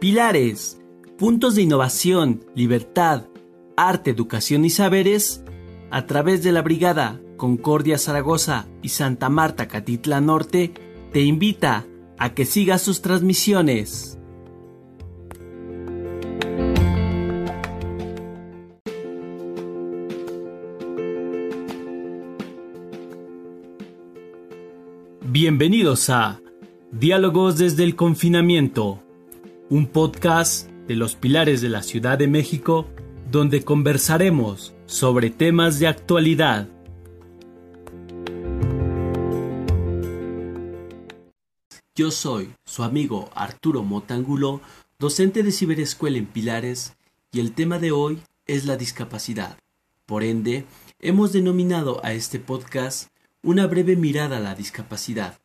Pilares, puntos de innovación, libertad, arte, educación y saberes, a través de la Brigada Concordia Zaragoza y Santa Marta Catitla Norte, te invita a que sigas sus transmisiones. Bienvenidos a Diálogos desde el confinamiento, un podcast de los pilares de la Ciudad de México donde conversaremos sobre temas de actualidad. Yo soy su amigo Arturo Motangulo, docente de ciberescuela en Pilares, y el tema de hoy es la discapacidad. Por ende, hemos denominado a este podcast una breve mirada a la discapacidad.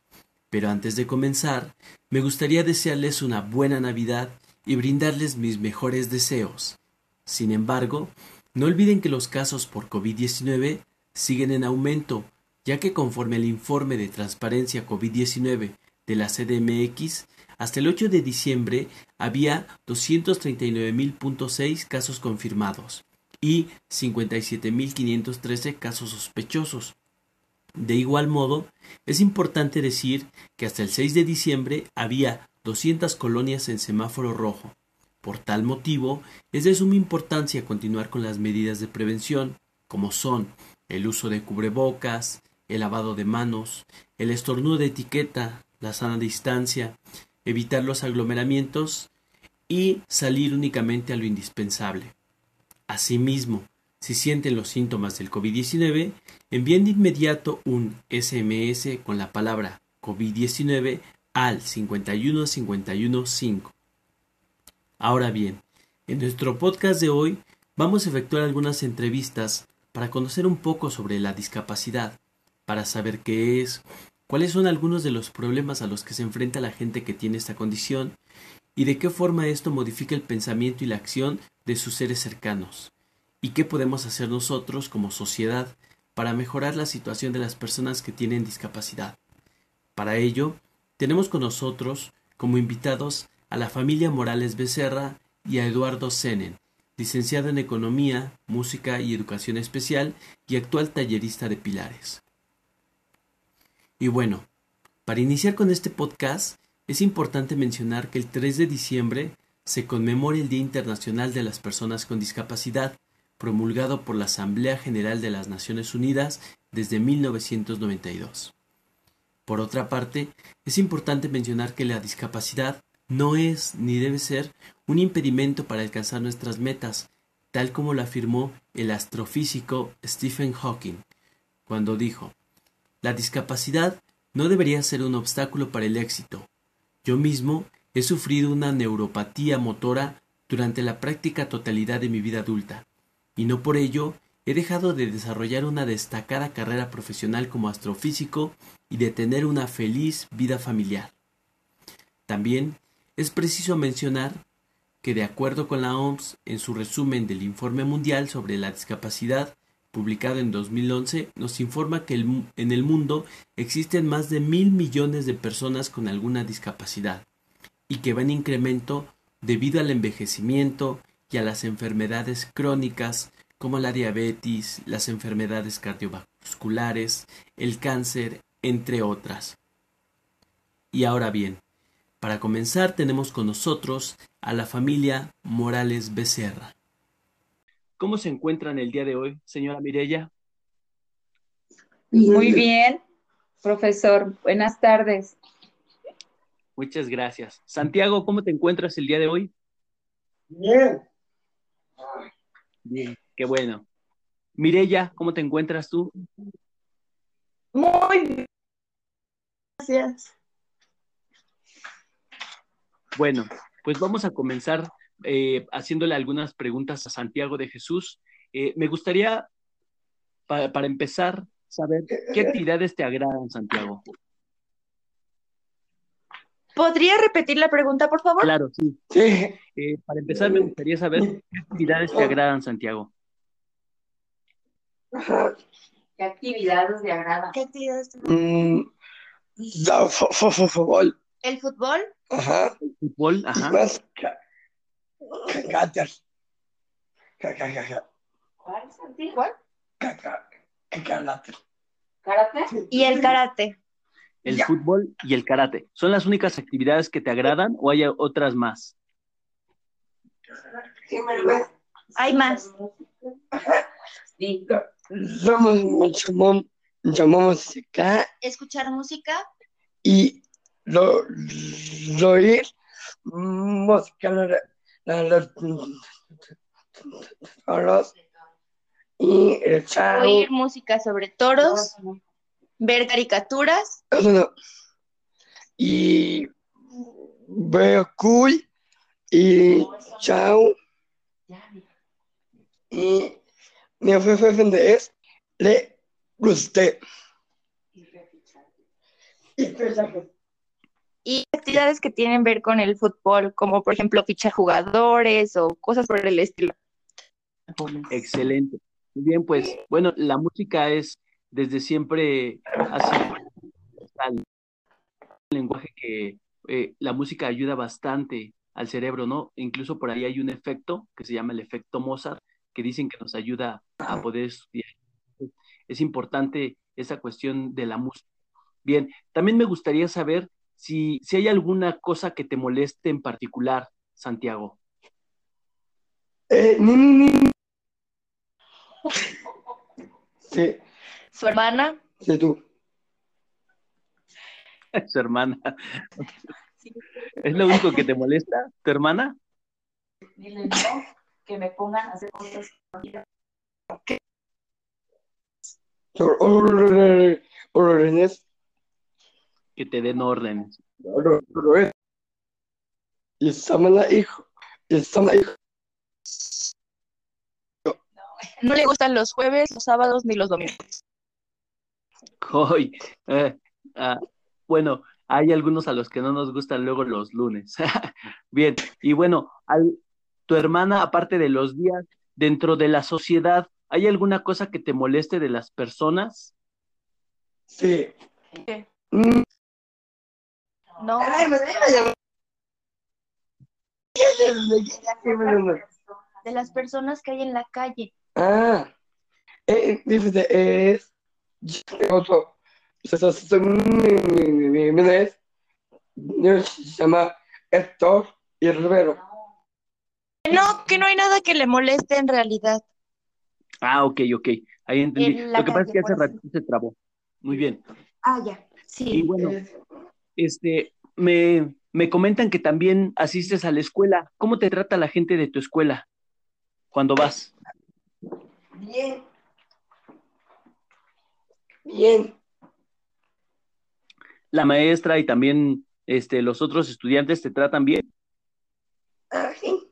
Pero antes de comenzar, me gustaría desearles una buena Navidad y brindarles mis mejores deseos. Sin embargo, no olviden que los casos por COVID-19 siguen en aumento, ya que conforme al informe de transparencia COVID-19 de la CDMX, hasta el 8 de diciembre había 239.006 casos confirmados y 57.513 casos sospechosos, de igual modo, es importante decir que hasta el 6 de diciembre había 200 colonias en semáforo rojo. Por tal motivo, es de suma importancia continuar con las medidas de prevención, como son el uso de cubrebocas, el lavado de manos, el estornudo de etiqueta, la sana distancia, evitar los aglomeramientos y salir únicamente a lo indispensable. Asimismo, si sienten los síntomas del COVID-19, envíen de inmediato un SMS con la palabra COVID-19 al 51515. Ahora bien, en nuestro podcast de hoy vamos a efectuar algunas entrevistas para conocer un poco sobre la discapacidad, para saber qué es, cuáles son algunos de los problemas a los que se enfrenta la gente que tiene esta condición y de qué forma esto modifica el pensamiento y la acción de sus seres cercanos y qué podemos hacer nosotros como sociedad para mejorar la situación de las personas que tienen discapacidad. Para ello, tenemos con nosotros como invitados a la familia Morales Becerra y a Eduardo Senen, licenciado en Economía, Música y Educación Especial y actual tallerista de Pilares. Y bueno, para iniciar con este podcast, es importante mencionar que el 3 de diciembre se conmemora el Día Internacional de las Personas con Discapacidad, promulgado por la Asamblea General de las Naciones Unidas desde 1992. Por otra parte, es importante mencionar que la discapacidad no es ni debe ser un impedimento para alcanzar nuestras metas, tal como lo afirmó el astrofísico Stephen Hawking, cuando dijo, la discapacidad no debería ser un obstáculo para el éxito. Yo mismo he sufrido una neuropatía motora durante la práctica totalidad de mi vida adulta y no por ello he dejado de desarrollar una destacada carrera profesional como astrofísico y de tener una feliz vida familiar. También es preciso mencionar que de acuerdo con la OMS, en su resumen del Informe Mundial sobre la Discapacidad, publicado en 2011, nos informa que en el mundo existen más de mil millones de personas con alguna discapacidad y que va en incremento debido al envejecimiento, y a las enfermedades crónicas como la diabetes, las enfermedades cardiovasculares, el cáncer, entre otras. Y ahora bien, para comenzar tenemos con nosotros a la familia Morales Becerra. ¿Cómo se encuentran el día de hoy, señora Mirella? Muy bien, profesor. Buenas tardes. Muchas gracias. Santiago, ¿cómo te encuentras el día de hoy? Bien. Bien, qué bueno. Mirella, ¿cómo te encuentras tú? Muy bien. Gracias. Bueno, pues vamos a comenzar eh, haciéndole algunas preguntas a Santiago de Jesús. Eh, me gustaría, para empezar, saber qué actividades te agradan, Santiago. ¿Podría repetir la pregunta, por favor? Claro, sí. Sí. Eh, para empezar, me gustaría saber qué actividades te agradan, Santiago. ¿Qué actividades te agradan? ¿Qué actividades te Mm, fo- fo- fútbol. ¿El fútbol? Ajá. Fútbol, ajá. Más, ca- Karate. ¿Cuál? Karate. ¿Karate? Y el karate. El Ya. fútbol y el karate. ¿Son las únicas actividades que te agradan o hay otras más? Sí, me lo Hay más. Sí. Somos mucha música Escuchar música. y lo, lo oír música la, la, la- toros y el Oír música sobre toros. Ver caricaturas. eso no. y veo cool y chao y mi jefe es le gusté y actividades que tienen ver con el fútbol, como por ejemplo fichar jugadores o cosas por el estilo. Excelente. Muy bien, pues, bueno, la música es desde siempre así al lenguaje que eh, la música ayuda bastante al cerebro, ¿no? Incluso por ahí hay un efecto que se llama el efecto Mozart, que dicen que nos ayuda a poder estudiar. Es importante esa cuestión de la música. Bien, también me gustaría saber si, si hay alguna cosa que te moleste en particular, Santiago. Eh, ni, ni, ni. Sí, Su hermana. sí, tú. Su hermana. ¿Es lo único que te molesta, tu hermana? Dile no, que me pongan a hacer cosas. Órdenes. Que te den órdenes. Y Samana hijo. Y Samana hijo. No le gustan los jueves, los sábados ni los domingos. Hoy, eh, ah, bueno, hay algunos a los que no nos gustan luego los lunes. Bien, y bueno, al- tu hermana, aparte de los días, dentro de la sociedad, ¿hay alguna cosa que te moleste de las personas? Sí. ¿Qué? Mm. No. De las personas que hay en la calle. Ah, eh, dice, es otro. Se se- mi- mi- mi- mi- es- se llama Héctor y Rivero. No, que no hay nada que le moleste en realidad. Ah, ok, ok, ahí entendí. En Lo que pasa es que hace ratito se trabó. Muy bien. Ah, ya. Y Sí. bueno, este, me, me comentan que también asistes a la escuela. ¿Cómo te trata la gente de tu escuela cuando vas? Bien. Bien. La maestra y también este, los otros estudiantes te tratan bien. Ah, sí.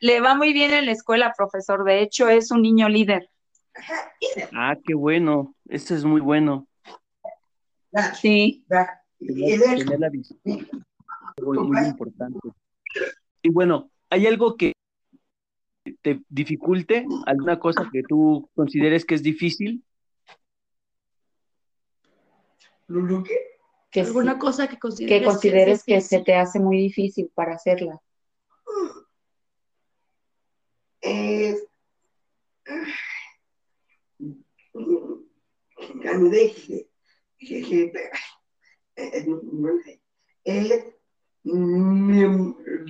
Le va muy bien en la escuela, profesor. De hecho, es un niño líder. Ah, qué bueno. Eso es muy bueno. ah, Sí. Tener la visión. Muy importante. Y bueno, ¿hay algo que te dificulte? ¿Alguna cosa que tú consideres que es difícil? Lulu, ¿qué? Que, ¿Alguna sí- cosa que consideres, que consideres que, es se te hace muy difícil para hacerla. Es. Candeje. Es. Mi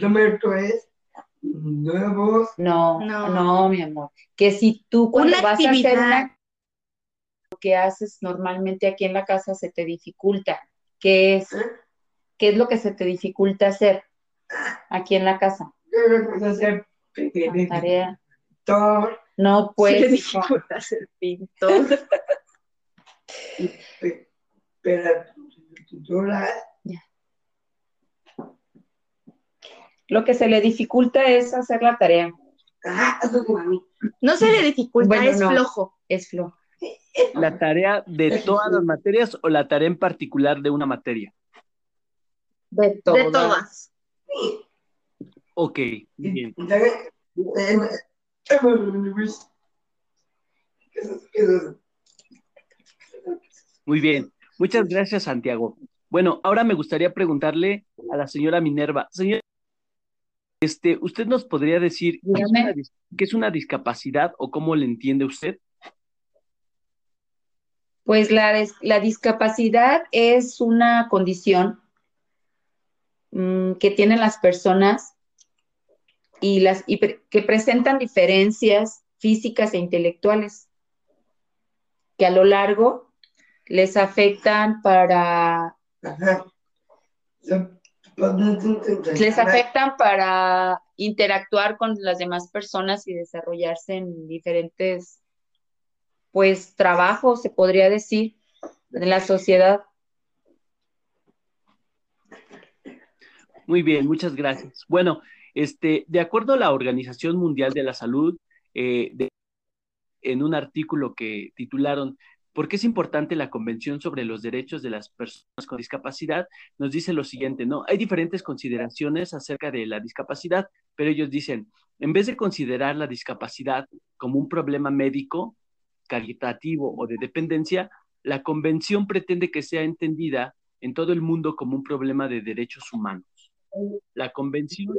número es. Nuevos. No, No. no, mi amor. Que si tú cuando Una vas a hacer actividad. una que haces normalmente aquí en la casa se te dificulta. ¿Qué es? ¿eh? ¿Qué es lo que se te dificulta hacer aquí en la casa? Yo puedo hacer. La tarea. Pintor. No, Se pues. le hijo. dificulta ser pintor. Pero. Pintura. Lo que se le dificulta es hacer la tarea. Ah, eso es mami. No se le dificulta, Bueno, es no. flojo. Es flojo. ¿La tarea de todas las materias o la tarea en particular de una materia? De De todas. todas. Ok, bien. Muy bien. Muchas gracias, Santiago. Bueno, ahora me gustaría preguntarle a la señora Minerva. Señora, Este, ¿usted nos podría decir qué es, Dígame. una, dis- qué es una discapacidad o cómo le entiende usted? Pues la, la discapacidad es una condición mm, que tienen las personas y las y pre- que presentan diferencias físicas e intelectuales que a lo largo les afectan para Ajá. Les afectan para interactuar con las demás personas y desarrollarse en diferentes pues trabajos, se podría decir, en la sociedad. Muy bien, muchas gracias. Bueno, este, de acuerdo a la Organización Mundial de la Salud, eh, en un artículo que titularon ¿Por qué es importante la Convención sobre los Derechos de las Personas con Discapacidad? Nos dice lo siguiente, ¿no? Hay diferentes consideraciones acerca de la discapacidad, pero ellos dicen, en vez de considerar la discapacidad como un problema médico, caritativo o de dependencia, la Convención pretende que sea entendida en todo el mundo como un problema de derechos humanos. La Convención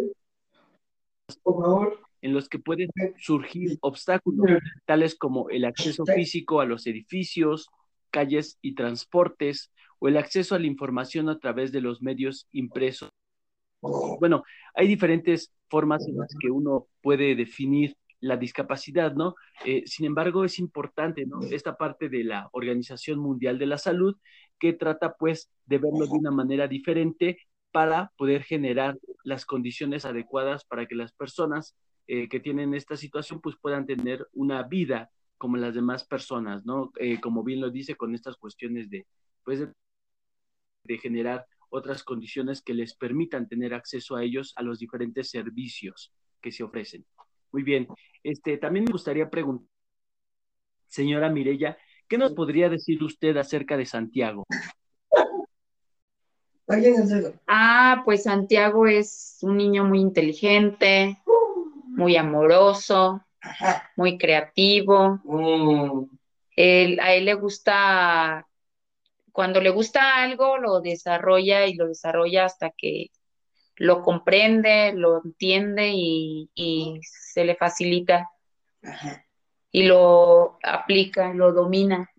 Por favor. en los que pueden surgir obstáculos, tales como el acceso físico a los edificios, calles y transportes, o el acceso a la información a través de los medios impresos. Bueno, hay diferentes formas en las que uno puede definir la discapacidad, ¿no? Eh, sin embargo, es importante, ¿no? Esta parte de la Organización Mundial de la Salud que trata, pues, de verlo de una manera diferente para poder generar las condiciones adecuadas para que las personas eh, que tienen esta situación pues puedan tener una vida como las demás personas, ¿no? Eh, como bien lo dice con estas cuestiones de, pues, de, de generar otras condiciones que les permitan tener acceso a ellos, a los diferentes servicios que se ofrecen. Muy bien, este, también me gustaría preguntar, señora Mirella, ¿qué nos podría decir usted acerca de Santiago? ¿Alguien es eso? Ah, pues Santiago es un niño muy inteligente, muy amoroso, muy creativo. Mm. Él- a él le gusta, cuando le gusta algo, lo desarrolla y lo desarrolla hasta que lo comprende, lo entiende y, y se le facilita Ajá. y lo aplica, lo domina.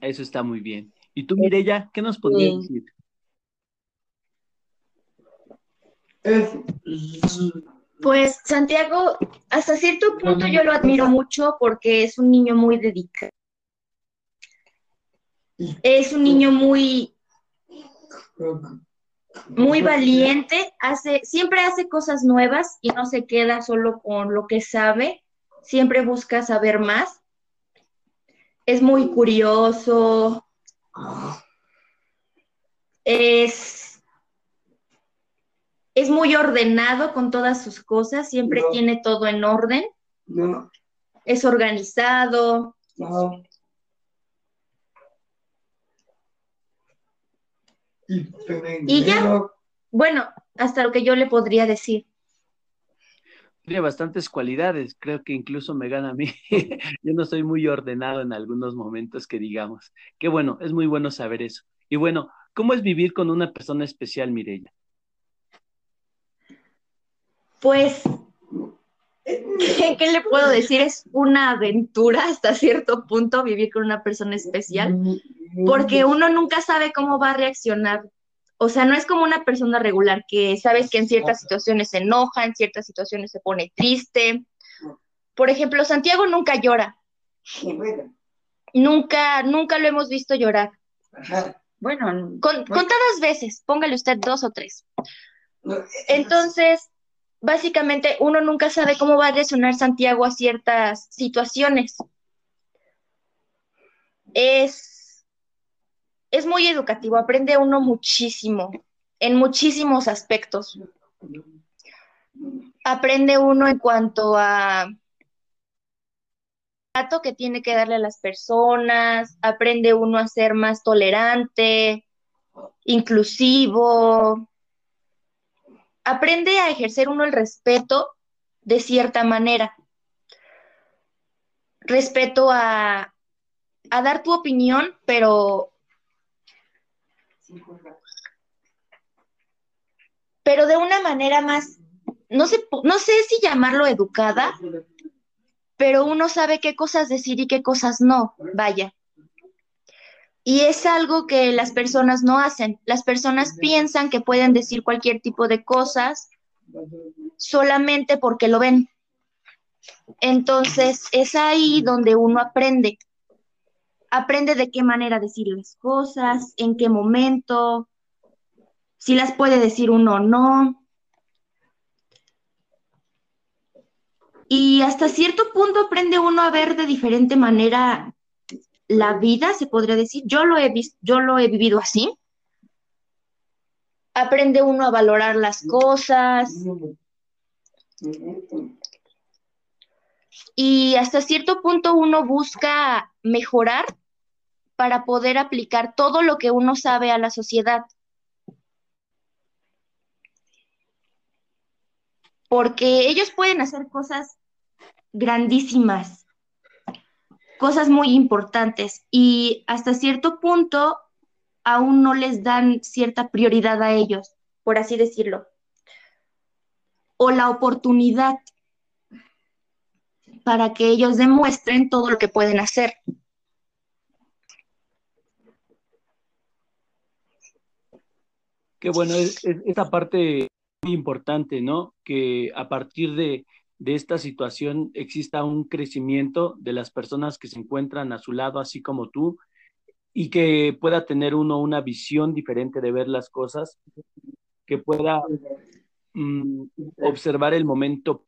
Eso está muy bien. ¿Y tú, Mirella, qué nos podrías Sí. decir? Es. Pues Santiago, hasta cierto punto yo lo admiro mucho porque es un niño muy dedicado. Es un niño muy, muy valiente, hace, siempre hace cosas nuevas y no se queda solo con lo que sabe, siempre busca saber más. Es muy curioso, es, es muy ordenado con todas sus cosas, siempre No. tiene todo en orden, No. es organizado, No. Y, Y ya. bueno, hasta lo que yo le podría decir. Tiene bastantes cualidades, creo que incluso me gana a mí. Yo no soy muy ordenado en algunos momentos que digamos. Qué bueno, es muy bueno saber eso. Y bueno, ¿cómo es vivir con una persona especial, Mirella? Pues, ¿qué, qué le puedo decir? Es una aventura hasta cierto punto vivir con una persona especial, porque uno nunca sabe cómo va a reaccionar. O sea, no es como una persona regular que sabes que en ciertas situaciones se enoja, en ciertas situaciones se pone triste. Por ejemplo, Santiago nunca llora, nunca, nunca lo hemos visto llorar. ajá. Bueno, Con- contadas veces, póngale usted dos o tres. No, Entonces, básicamente uno nunca sabe cómo va a reaccionar Santiago a ciertas situaciones. Es, es muy educativo, aprende uno muchísimo, en muchísimos aspectos. Aprende uno en cuanto a trato que tiene que darle a las personas, aprende uno a ser más tolerante, inclusivo, aprende a ejercer uno el respeto de cierta manera. Respeto a, dar tu opinión, pero, pero de una manera más, no sé, no sé si llamarlo educada, pero uno sabe qué cosas decir y qué cosas no, vaya. Y es algo que las personas no hacen. Las personas piensan que pueden decir cualquier tipo de cosas solamente porque lo ven. Entonces es ahí donde uno aprende. Aprende de qué manera decir las cosas, en qué momento, si las puede decir uno o no. Y hasta cierto punto aprende uno a ver de diferente manera la vida, se podría decir. Yo lo he visto, yo lo he vivido así. Aprende uno a valorar las cosas. Y hasta cierto punto uno busca mejorar para poder aplicar todo lo que uno sabe a la sociedad. Porque ellos pueden hacer cosas grandísimas, cosas muy importantes y hasta cierto punto aún no les dan cierta prioridad a ellos, por así decirlo, o la oportunidad para que ellos demuestren todo lo que pueden hacer. Qué bueno, es, esta parte muy importante, ¿no? Que a partir de, de esta situación exista un crecimiento de las personas que se encuentran a su lado, así como tú, y que pueda tener uno una visión diferente de ver las cosas, que pueda mm, observar el momento,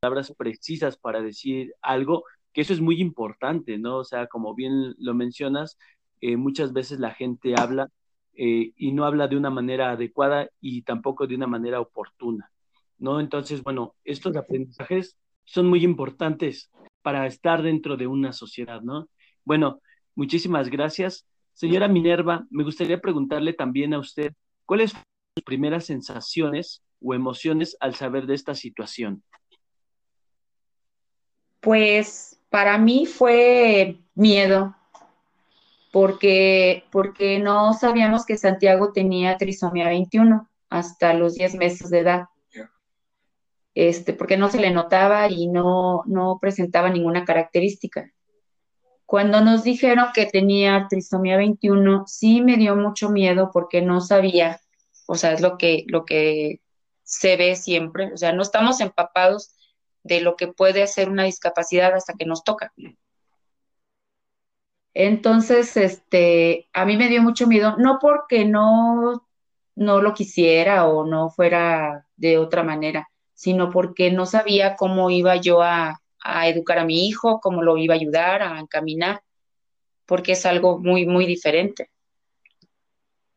palabras precisas para decir algo, que eso es muy importante, ¿no? O sea, como bien lo mencionas, eh, muchas veces la gente habla eh, y no habla de una manera adecuada y tampoco de una manera oportuna. ¿No? Entonces, bueno, estos aprendizajes son muy importantes para estar dentro de una sociedad, ¿no? Bueno, muchísimas gracias. Señora Minerva, me gustaría preguntarle también a usted, ¿cuáles fueron sus primeras sensaciones o emociones al saber de esta situación? Pues para mí fue miedo, porque, porque no sabíamos que Santiago tenía trisomía 21 hasta los 10 meses de edad este, porque no se le notaba y no, no presentaba ninguna característica. Cuando nos dijeron que tenía trisomía 21, sí me dio mucho miedo porque no sabía, o sea, es lo que, lo que se ve siempre, o sea, no estamos empapados de lo que puede hacer una discapacidad hasta que nos toca. Entonces, este, a mí me dio mucho miedo, no porque no, no lo quisiera o no fuera de otra manera, sino porque no sabía cómo iba yo a, educar a mi hijo, cómo lo iba a ayudar a encaminar, porque es algo muy, muy diferente.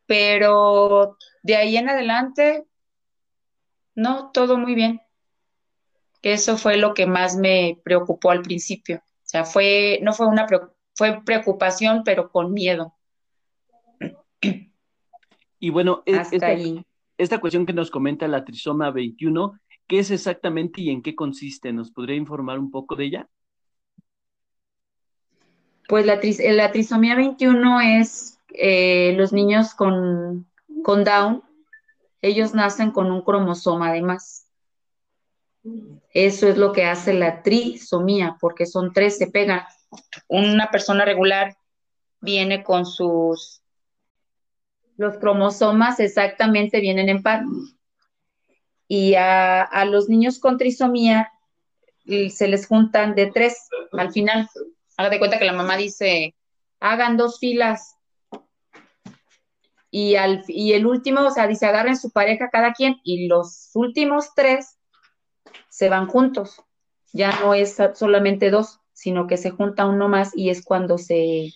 Pero de ahí en adelante, no, todo muy bien. Eso fue lo que más me preocupó al principio. O sea, fue, no fue una fue preocupación, pero con miedo. Y bueno, e, esta, esta cuestión que nos comenta la trisoma 21 ¿Qué es exactamente y en qué consiste? ¿Nos podría informar un poco de ella? Pues la, trisomía 21 es eh, los niños con, con Down, ellos nacen con un cromosoma además. Eso es lo que hace la trisomía, porque son tres, se pegan. Una persona regular viene con sus, los cromosomas exactamente vienen en par y a, los niños con trisomía se les juntan de tres al final. Haga de cuenta que la mamá dice, hagan dos filas. Y, al, y el último, o sea, dice, agarren su pareja cada quien y los últimos tres se van juntos. Ya no es solamente dos, sino que se junta uno más y es cuando se,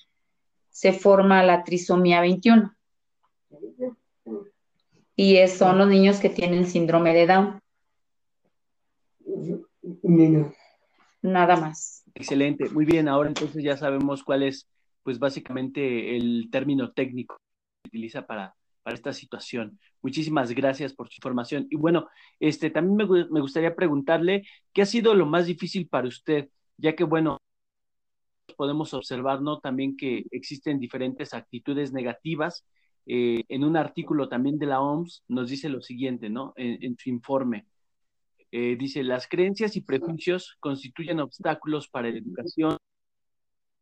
se forma la trisomía 21 y son los niños que tienen síndrome de Down. Nada más. Excelente, muy bien. Ahora entonces ya sabemos cuál es, pues básicamente el término técnico que se utiliza para, para esta situación. Muchísimas gracias por su información. Y bueno, este también me, me gustaría preguntarle qué ha sido lo más difícil para usted, ya que bueno, podemos observar, ¿no? También que existen diferentes actitudes negativas eh, en un artículo también de la OMS, nos dice lo siguiente, ¿no? En, su informe. Eh, dice, las creencias y prejuicios constituyen obstáculos para la educación,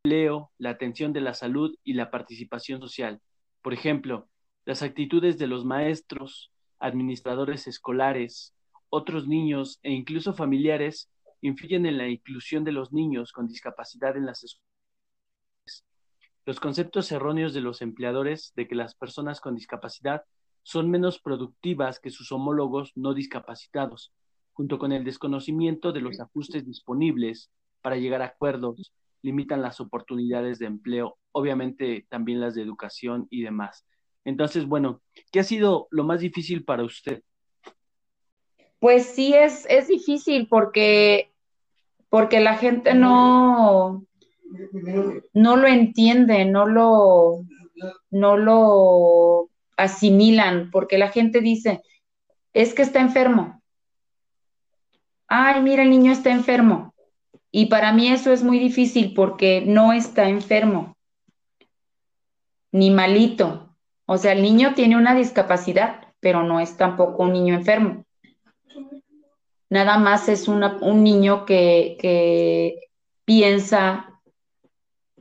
el empleo, la atención de la salud y la participación social. Por ejemplo, las actitudes de los maestros, administradores escolares, otros niños e incluso familiares influyen en la inclusión de los niños con discapacidad en las escuelas. Los conceptos erróneos de los empleadores de que las personas con discapacidad son menos productivas que sus homólogos no discapacitados, junto con el desconocimiento de los ajustes disponibles para llegar a acuerdos, limitan las oportunidades de empleo, obviamente también las de educación y demás. Entonces, bueno, ¿qué ha sido lo más difícil para usted? Pues sí, es, es difícil porque, porque la gente no, no lo entiende, no lo, no lo asimilan, porque la gente dice, es que está enfermo. Ay, mira, el niño está enfermo. Y para mí eso es muy difícil porque no está enfermo, ni malito. O sea, el niño tiene una discapacidad, pero no es tampoco un niño enfermo. Nada más es un niño que, que piensa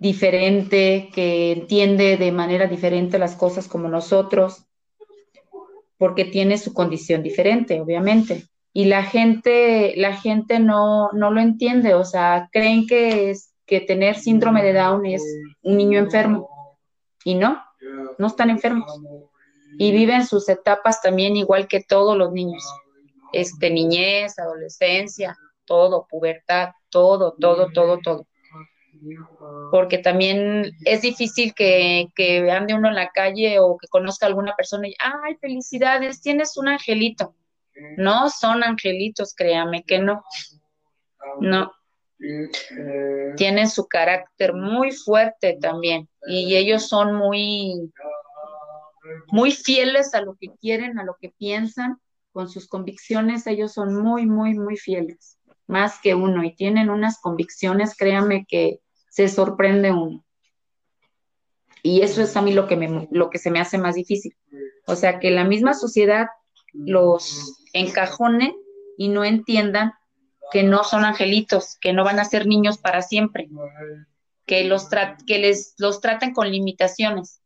diferente, que entiende de manera diferente las cosas como nosotros, porque tiene su condición diferente, obviamente. Y la gente, la gente no, no lo entiende, o sea, creen que, es, que tener síndrome de Down es un niño enfermo. Y no, no están enfermos. Y viven sus etapas también igual que todos los niños. Este, niñez, adolescencia, todo, pubertad, todo, todo, todo, todo porque también es difícil que, que ande uno en la calle o que conozca a alguna persona y, ay, felicidades, tienes un angelito. No son angelitos, créame que no. No. Tienen su carácter muy fuerte también y ellos son muy, muy fieles a lo que quieren, a lo que piensan, con sus convicciones, ellos son muy, muy, muy fieles, más que uno, y tienen unas convicciones, créame que se sorprende uno. Y eso es a mí lo que, me, lo que se me hace más difícil. O sea, que la misma sociedad los encajone y no entiendan que no son angelitos, que no van a ser niños para siempre, que los, que les, los traten con limitaciones.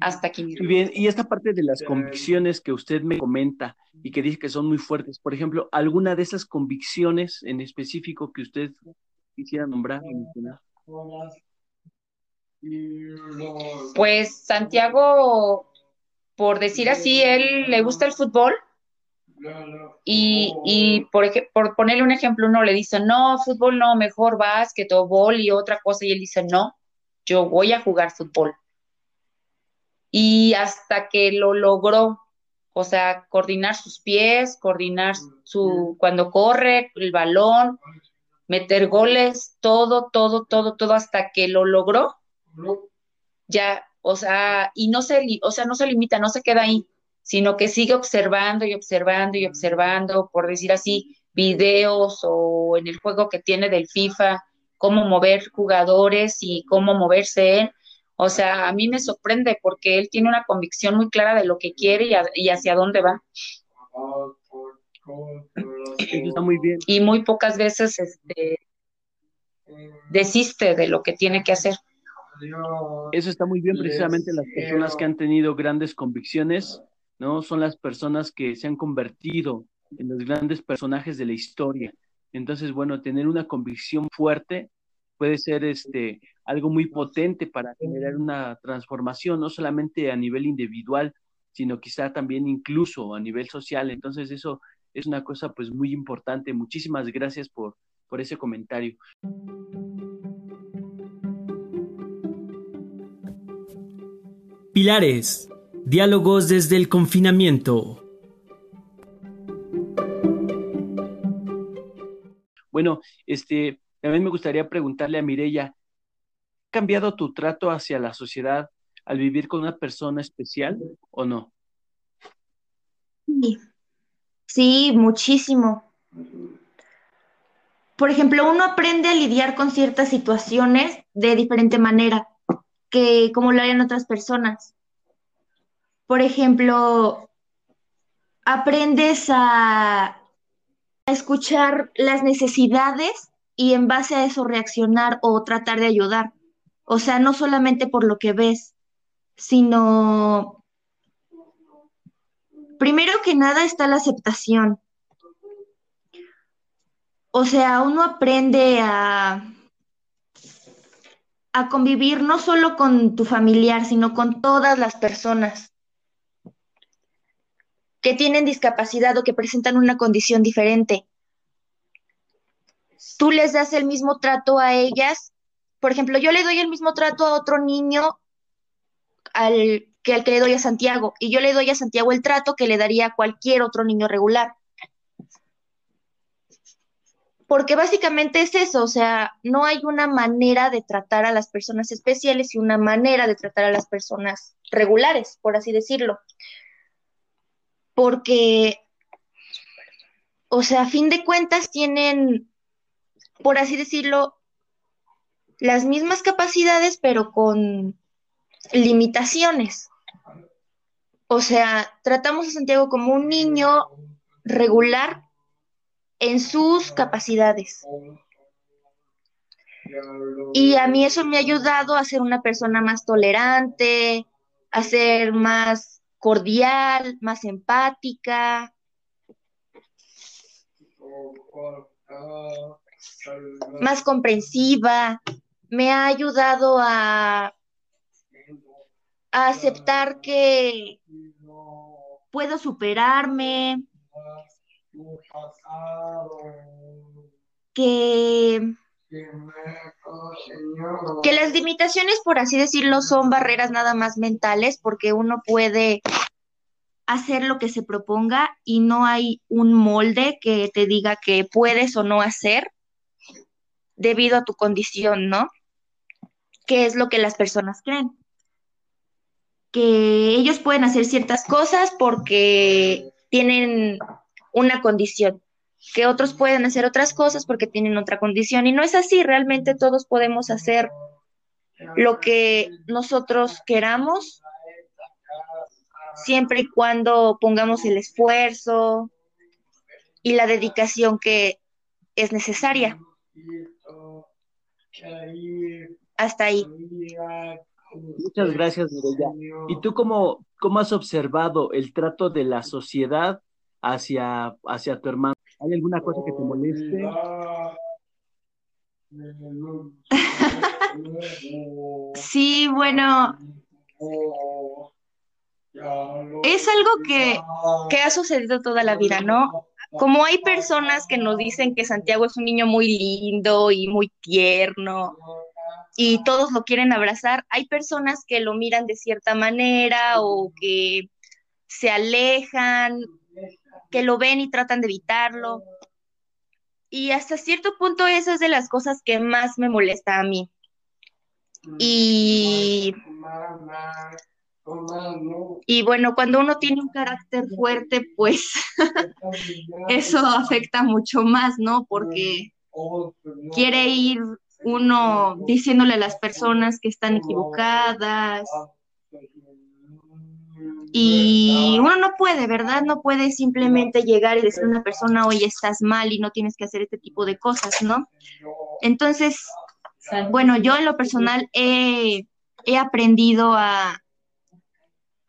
Hasta aquí. Muy bien, y esta parte de las convicciones que usted me comenta y que dice que son muy fuertes, por ejemplo, ¿alguna de esas convicciones en específico que usted quisiera nombrar Pues Santiago, por decir así, él le gusta el fútbol. Y, y por, por ponerle un ejemplo, uno le dice, no, fútbol no, mejor básquet o bol y otra cosa, y él dice, no, yo voy a jugar fútbol. Y hasta que lo logró, o sea, coordinar sus pies, coordinar su, cuando corre, el balón, meter goles, todo, todo, todo, todo hasta que lo logró. Ya, o sea, y no se, o sea, no se limita, no se queda ahí, sino que sigue observando y observando y observando, por decir así, videos o en el juego que tiene del FIFA, cómo mover jugadores y cómo moverse él. O sea, a mí me sorprende porque él tiene una convicción muy clara de lo que quiere y, hacia dónde va. Está muy bien. Y muy pocas veces este, desiste de lo que tiene que hacer. Eso está muy bien, precisamente las personas que han tenido grandes convicciones, ¿no? Son las personas que se han convertido en los grandes personajes de la historia. Entonces, bueno, tener una convicción fuerte puede ser este algo muy potente para generar una transformación, no solamente a nivel individual, sino quizá también incluso a nivel social. Entonces, eso es una cosa pues muy importante. Muchísimas gracias por, por ese comentario. Pilares, diálogos desde el confinamiento. Bueno, este, también me gustaría preguntarle a Mirella, ¿ha cambiado tu trato hacia la sociedad al vivir con una persona especial o no? Sí, sí, muchísimo. Por ejemplo, uno aprende a lidiar con ciertas situaciones de diferente manera que como lo harían otras personas. por ejemplo, aprendes a, a escuchar las necesidades y en base a eso reaccionar o tratar de ayudar. O sea, no solamente por lo que ves, sino primero que nada está la aceptación. O sea, uno aprende a, a convivir no solo con tu familiar, sino con todas las personas que tienen discapacidad o que presentan una condición diferente. Tú les das el mismo trato a ellas. Por ejemplo, yo le doy el mismo trato a otro niño al, que al que le doy a Santiago, y yo le doy a Santiago el trato que le daría a cualquier otro niño regular porque básicamente es eso, o sea, no hay una manera de tratar a las personas especiales y una manera de tratar a las personas regulares, por así decirlo. Porque, o sea, a fin de cuentas tienen, por así decirlo, las mismas capacidades, pero con limitaciones. O sea, tratamos a Santiago como un niño regular en sus capacidades. Y a mí eso me ha ayudado a ser una persona más tolerante, a ser más cordial, más empática. Más comprensiva, me ha ayudado a, aceptar que puedo superarme, que, que las limitaciones, por así decirlo, son barreras nada más mentales, porque uno puede hacer lo que se proponga y no hay un molde que te diga que puedes o no hacer debido a tu condición, ¿no? ¿Qué es lo que las personas creen? Que ellos pueden hacer ciertas cosas porque tienen una condición, que otros pueden hacer otras cosas porque tienen otra condición. Y no es así, realmente todos podemos hacer lo que nosotros queramos, siempre y cuando pongamos el esfuerzo y la dedicación que es necesaria. Hasta ahí. Muchas gracias, Mireya. ¿Y tú cómo, cómo has observado el trato de la sociedad hacia, hacia tu hermano? ¿Hay alguna cosa que te moleste? Sí, bueno, es algo que, que ha sucedido toda la vida, ¿no? Como hay personas que nos dicen que Santiago es un niño muy lindo y muy tierno y todos lo quieren abrazar, hay personas que lo miran de cierta manera o que se alejan que lo ven y tratan de evitarlo. Y hasta cierto punto esa es de las cosas que más me molesta a mí. Y, y bueno, cuando uno tiene un carácter fuerte, pues eso afecta mucho más, ¿no? Porque quiere ir uno diciéndole a las personas que están equivocadas. y uno no puede, ¿verdad? No puede simplemente llegar y decir a una persona, oye, estás mal y no tienes que hacer este tipo de cosas, ¿no? Entonces, bueno, yo en lo personal he, aprendido a,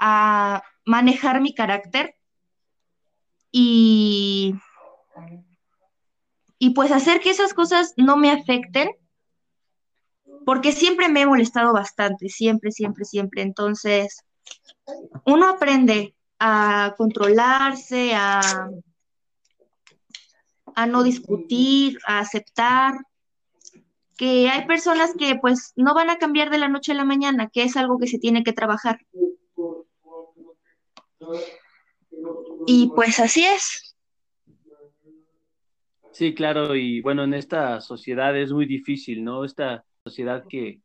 a manejar mi carácter y, y pues hacer que esas cosas no me afecten, porque siempre me he molestado bastante, siempre, siempre, siempre. Entonces, uno aprende a controlarse, a, a no discutir, a aceptar que hay personas que pues no van a cambiar de la noche a la mañana, que es algo que se tiene que trabajar. Y pues así es. Sí, claro, y bueno, en esta sociedad es muy difícil, ¿no? Esta sociedad que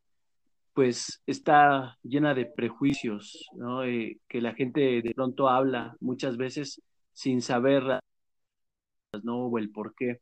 pues está llena de prejuicios, ¿no? Eh, que la gente de pronto habla muchas veces sin saber ¿no? o el por qué.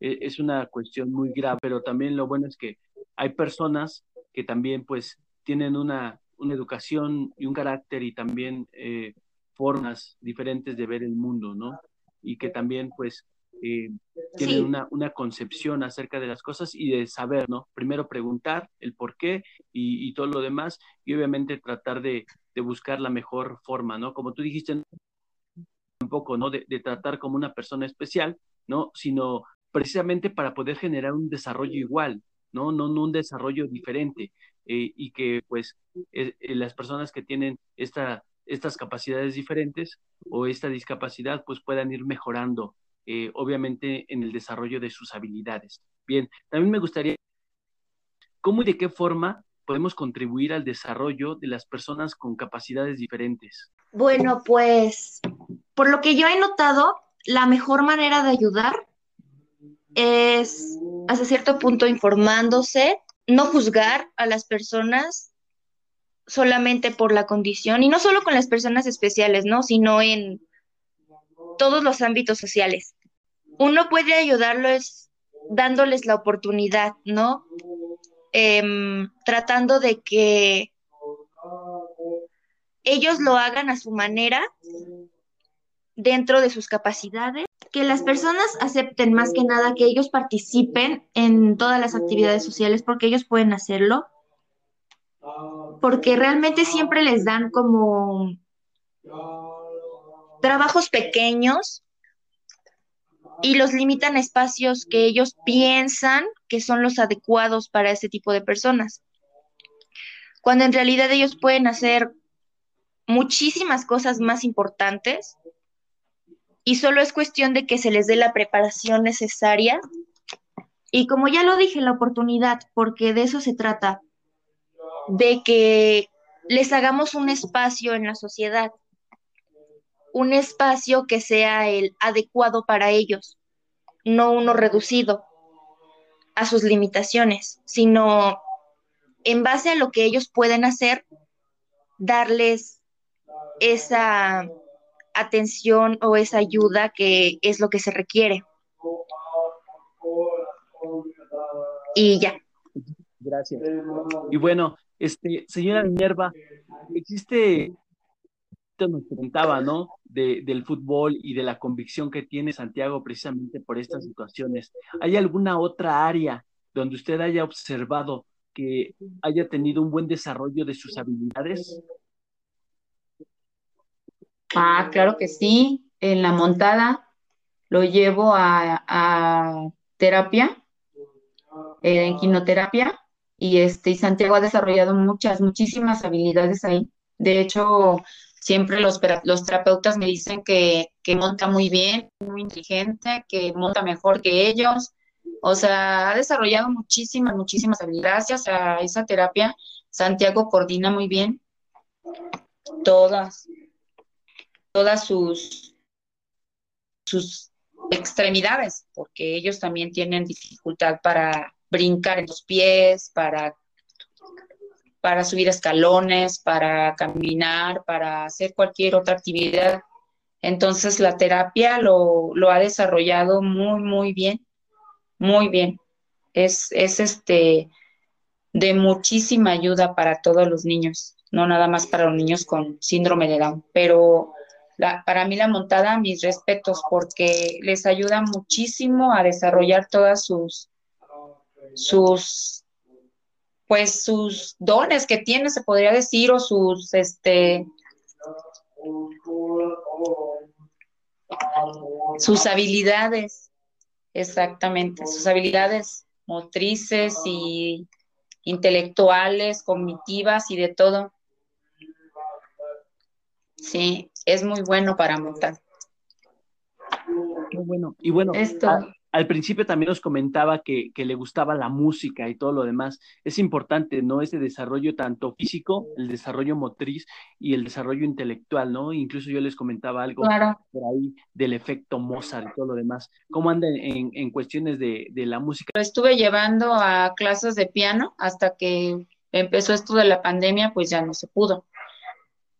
E, es una cuestión muy grave, pero también lo bueno es que hay personas que también pues tienen una, una educación y un carácter y también eh, formas diferentes de ver el mundo, ¿no? Y que también, pues, eh, tienen una, una, concepción acerca de las cosas y de saber, ¿no? Primero preguntar el por qué y, y todo lo demás y obviamente tratar de, de, buscar la mejor forma, ¿no? Como tú dijiste un poco, ¿no? De, de, tratar como una persona especial, ¿no? Sino precisamente para poder generar un desarrollo igual, ¿no? No, no un desarrollo diferente eh, y que pues eh, las personas que tienen esta, estas capacidades diferentes o esta discapacidad pues puedan ir mejorando eh, obviamente en el desarrollo de sus habilidades. Bien, también me gustaría, ¿cómo y de qué forma podemos contribuir al desarrollo de las personas con capacidades diferentes? Bueno, pues por lo que yo he notado, la mejor manera de ayudar es hasta cierto punto informándose, no juzgar a las personas solamente por la condición, y no solo con las personas especiales, ¿no? Sino en todos los ámbitos sociales. Uno puede ayudarlos dándoles la oportunidad, ¿no? Eh, tratando de que ellos lo hagan a su manera, dentro de sus capacidades, que las personas acepten más que nada que ellos participen en todas las actividades sociales porque ellos pueden hacerlo, porque realmente siempre les dan como trabajos pequeños y los limitan espacios que ellos piensan que son los adecuados para ese tipo de personas, cuando en realidad ellos pueden hacer muchísimas cosas más importantes y solo es cuestión de que se les dé la preparación necesaria. Y como ya lo dije, la oportunidad, porque de eso se trata, de que les hagamos un espacio en la sociedad, un espacio que sea el adecuado para ellos, no uno reducido a sus limitaciones, sino en base a lo que ellos pueden hacer, darles esa atención o esa ayuda que es lo que se requiere. Y ya. Gracias. Y bueno, este, señora Minerva, existe, nos preguntaba, ¿no? De, del fútbol y de la convicción que tiene Santiago precisamente por estas situaciones. ¿Hay alguna otra área donde usted haya observado que haya tenido un buen desarrollo de sus habilidades? Ah, claro que sí. En la montada lo llevo a, a terapia, en quinoterapia, y este, Santiago ha desarrollado muchas, muchísimas habilidades ahí. De hecho, siempre los, los terapeutas me dicen que, que monta muy bien, muy inteligente, que monta mejor que ellos. O sea, ha desarrollado muchísimas, muchísimas habilidades. Gracias a esa terapia, Santiago coordina muy bien todas, todas sus, sus extremidades, porque ellos también tienen dificultad para brincar en los pies, para, para subir escalones, para caminar, para hacer cualquier otra actividad. Entonces la terapia lo, lo ha desarrollado muy, muy bien, muy bien. Es, es este de muchísima ayuda para todos los niños, no nada más para los niños con síndrome de Down, pero para mí la montada, mis respetos, porque les ayuda muchísimo a desarrollar todas sus, sus, pues sus dones que tiene, se podría decir, o sus, este, sus habilidades, exactamente, sus habilidades motrices y intelectuales, cognitivas y de todo. Sí, es muy bueno para montar. Muy bueno. Y bueno, Esto. Al principio también nos comentaba que, que, le gustaba la música y todo lo demás. Es importante, ¿no? Ese desarrollo tanto físico, el desarrollo motriz y el desarrollo intelectual, ¿no? Incluso yo les comentaba algo claro. por ahí del efecto Mozart y todo lo demás. ¿Cómo anda en, en cuestiones de, de la música? Lo estuve llevando a clases de piano hasta que empezó esto de la pandemia, pues ya no se pudo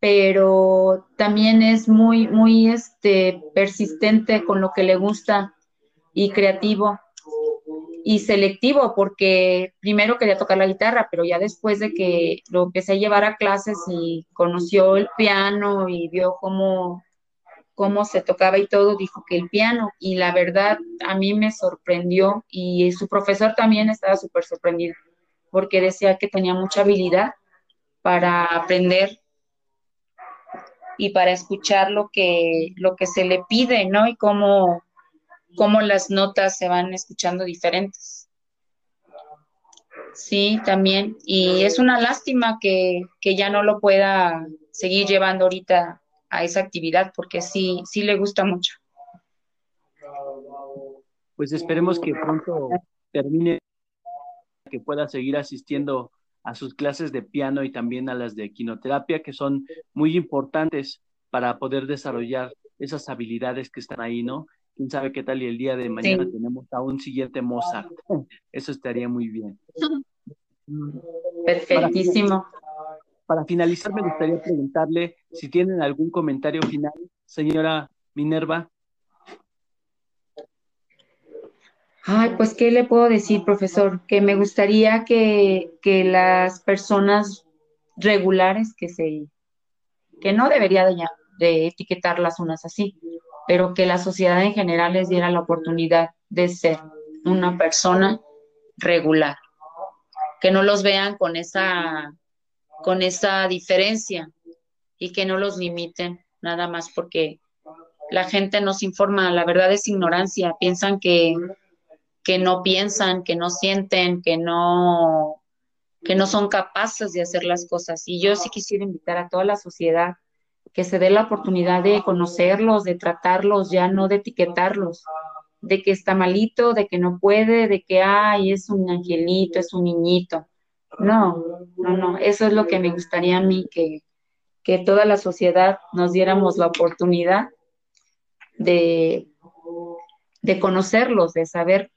pero también es muy, muy este, persistente con lo que le gusta y creativo. y selectivo, porque primero quería tocar la guitarra, pero ya después de que lo empecé a llevar a clases y conoció el piano y vio cómo, cómo se tocaba y todo, dijo que el piano. Y la verdad, a mí me sorprendió y su profesor también estaba súper sorprendido, porque decía que tenía mucha habilidad para aprender y para escuchar lo que, lo que se le pide, ¿no? Y cómo cómo las notas se van escuchando diferentes. Sí, también. Y es una lástima que, ya no lo pueda seguir llevando ahorita a esa actividad, porque sí, sí le gusta mucho. Pues esperemos que pronto termine, que pueda seguir asistiendo a sus clases de piano y también a las de quinoterapia, que son muy importantes para poder desarrollar esas habilidades que están ahí, ¿no? Quién sabe qué tal y el día de mañana tenemos a un siguiente Mozart. Eso estaría muy bien. Perfectísimo. Para, finalizar, me gustaría preguntarle si tienen algún comentario final, señora Minerva. Ay, pues, ¿qué le puedo decir, profesor? Que me gustaría que, que las personas regulares que se, que no debería de, de etiquetarlas unas así, pero que la sociedad en general les diera la oportunidad de ser una persona regular, que no los vean con esa, con esa diferencia y que no los limiten nada más porque la gente nos informa, la verdad es ignorancia, piensan que, que no piensan, que no sienten, que no, que no son capaces de hacer las cosas. Y yo sí quisiera invitar a toda la sociedad que se dé la oportunidad de conocerlos, de tratarlos, ya no de etiquetarlos, de que está malito, de que no puede, de que, ay, es un angelito, es un niñito. No, no, no, eso es lo que me gustaría a mí, que, que toda la sociedad nos diéramos la oportunidad de, de conocerlos, de saber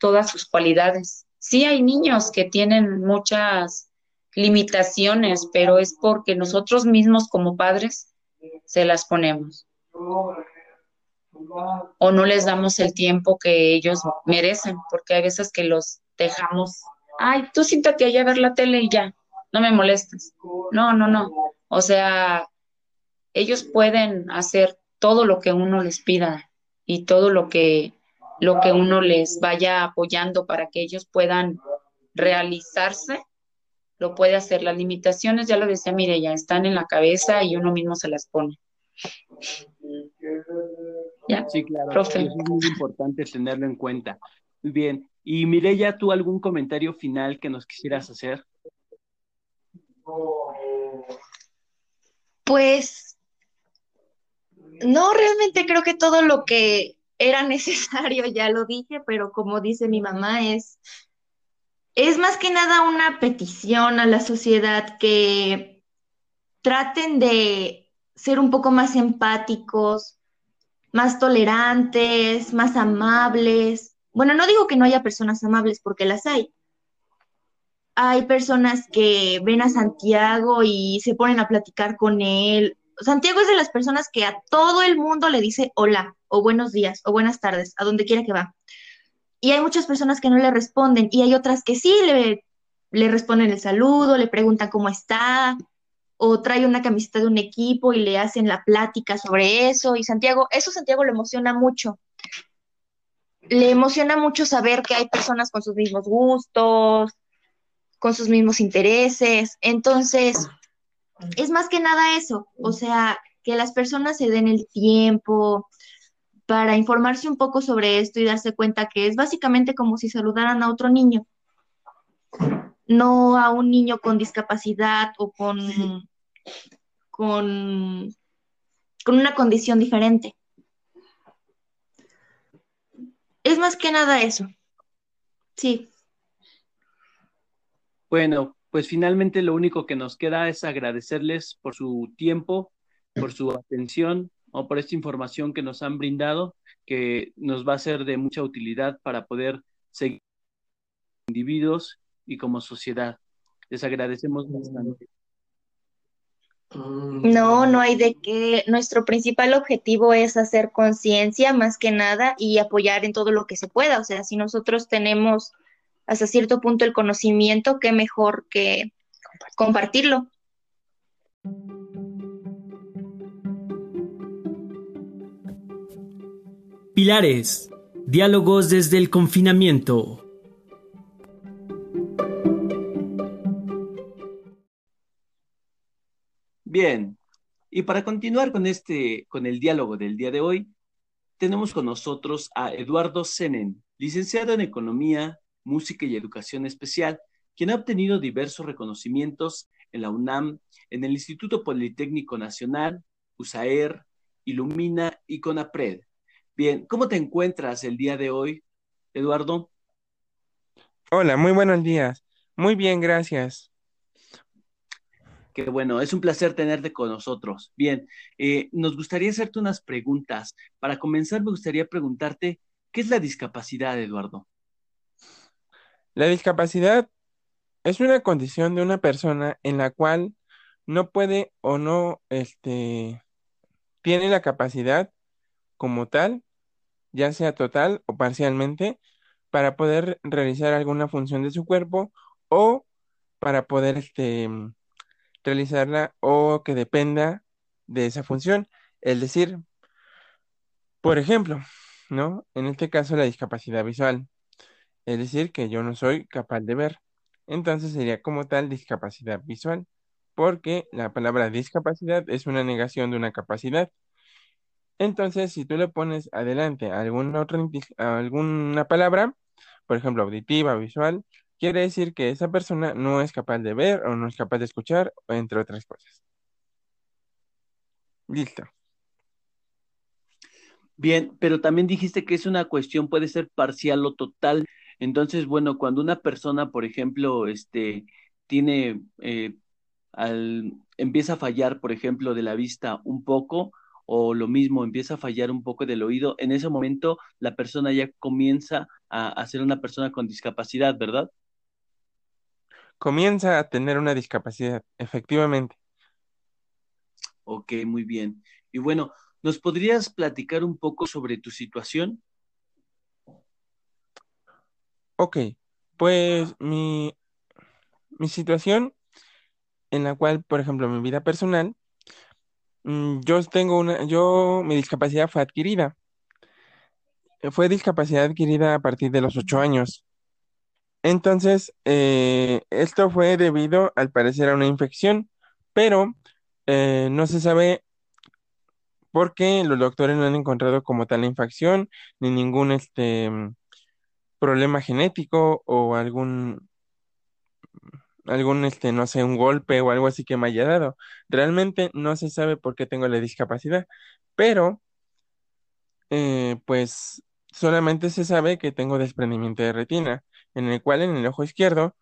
todas sus cualidades. Sí hay niños que tienen muchas limitaciones, pero es porque nosotros mismos como padres se las ponemos. O no les damos el tiempo que ellos merecen, porque hay veces que los dejamos, ay, tú siéntate allá a ver la tele y ya, no me molestes. No, no, no. O sea, ellos pueden hacer todo lo que uno les pida y todo lo que lo que uno les vaya apoyando para que ellos puedan realizarse lo puede hacer. Las limitaciones, ya lo decía ya están en la cabeza y uno mismo se las pone. Sí, claro. Es muy importante tenerlo en cuenta. Muy bien. Y Mireya, ¿tú algún comentario final que nos quisieras hacer? Pues no, realmente creo que todo lo que era necesario ya lo dije, pero como dice mi mamá, es es más que nada una petición a la sociedad que traten de ser un poco más empáticos, más tolerantes, más amables. Bueno, no digo que no haya personas amables porque las hay. Hay personas que ven a Santiago y se ponen a platicar con él. Santiago es de las personas que a todo el mundo le dice hola o buenos días o buenas tardes, a donde quiera que va. Y hay muchas personas que no le responden y hay otras que sí le, le responden el saludo, le preguntan cómo está, o trae una camiseta de un equipo y le hacen la plática sobre eso. Y Santiago, eso Santiago le emociona mucho. Le emociona mucho saber que hay personas con sus mismos gustos, con sus mismos intereses. Entonces, es más que nada eso, o sea, que las personas se den el tiempo, para informarse un poco sobre esto y darse cuenta que es básicamente como si saludaran a otro niño, no a un niño con discapacidad o con, con, con una condición diferente. Es más que nada eso. Sí. Bueno, pues finalmente lo único que nos queda es agradecerles por su tiempo, por su atención, o por esta información que nos han brindado, que nos va a ser de mucha utilidad para poder seguir individuos y como sociedad. Les agradecemos bastante. No, no hay de qué. Nuestro principal objetivo es hacer conciencia más que nada y apoyar en todo lo que se pueda. O sea, si nosotros tenemos hasta cierto punto el conocimiento, qué mejor que compartirlo. Pilares. Diálogos desde el confinamiento. Bien, y para continuar con este, con el diálogo del día de hoy, tenemos con nosotros a Eduardo Senen, licenciado en Economía, Música y Educación Especial, quien ha obtenido diversos reconocimientos en la UNAM, en el Instituto Politécnico Nacional, USAER, Ilumina y CONAPRED. Bien, ¿cómo te encuentras el día de hoy, Eduardo? Hola, muy buenos días. Muy bien, gracias. Qué bueno, es un placer tenerte con nosotros. Bien, eh, nos gustaría hacerte unas preguntas. Para comenzar, me gustaría preguntarte, ¿qué es la discapacidad, Eduardo? La discapacidad es una condición de una persona en la cual no puede o no, este, tiene la capacidad como tal, ya sea total o parcialmente, para poder realizar alguna función de su cuerpo o para poder, este, realizarla o que dependa de esa función. Es decir, por ejemplo, ¿no? En este caso la discapacidad visual. Es decir, que yo no soy capaz de ver. Entonces sería como tal discapacidad visual, porque la palabra discapacidad es una negación de una capacidad. Entonces, si tú le pones adelante alguna otra alguna palabra, por ejemplo, auditiva, visual, quiere decir que esa persona no es capaz de ver o no es capaz de escuchar, entre otras cosas. Listo. Bien, pero también dijiste que es una cuestión, puede ser parcial o total. Entonces, bueno, cuando una persona, por ejemplo, este, tiene, eh, al, empieza a fallar, por ejemplo, de la vista un poco, o lo mismo, empieza a fallar un poco del oído, en ese momento la persona ya comienza a, a ser una persona con discapacidad, ¿verdad? comienza a tener una discapacidad, efectivamente. Ok, muy bien. Y bueno, ¿nos podrías platicar un poco sobre tu situación? Ok, pues mi, mi situación en la cual, por ejemplo, mi vida personal, yo tengo una, yo, mi discapacidad fue adquirida. Fue discapacidad adquirida a partir de los ocho años. Entonces, eh, esto fue debido, al parecer, a una infección, pero eh, no se sabe por qué los doctores no han encontrado como tal infección, ni ningún este, problema genético o algún, algún, este, no sé, un golpe o algo así que me haya dado. Realmente no se sabe por qué tengo la discapacidad, pero, eh, pues, solamente se sabe que tengo desprendimiento de retina en el cual en el ojo izquierdo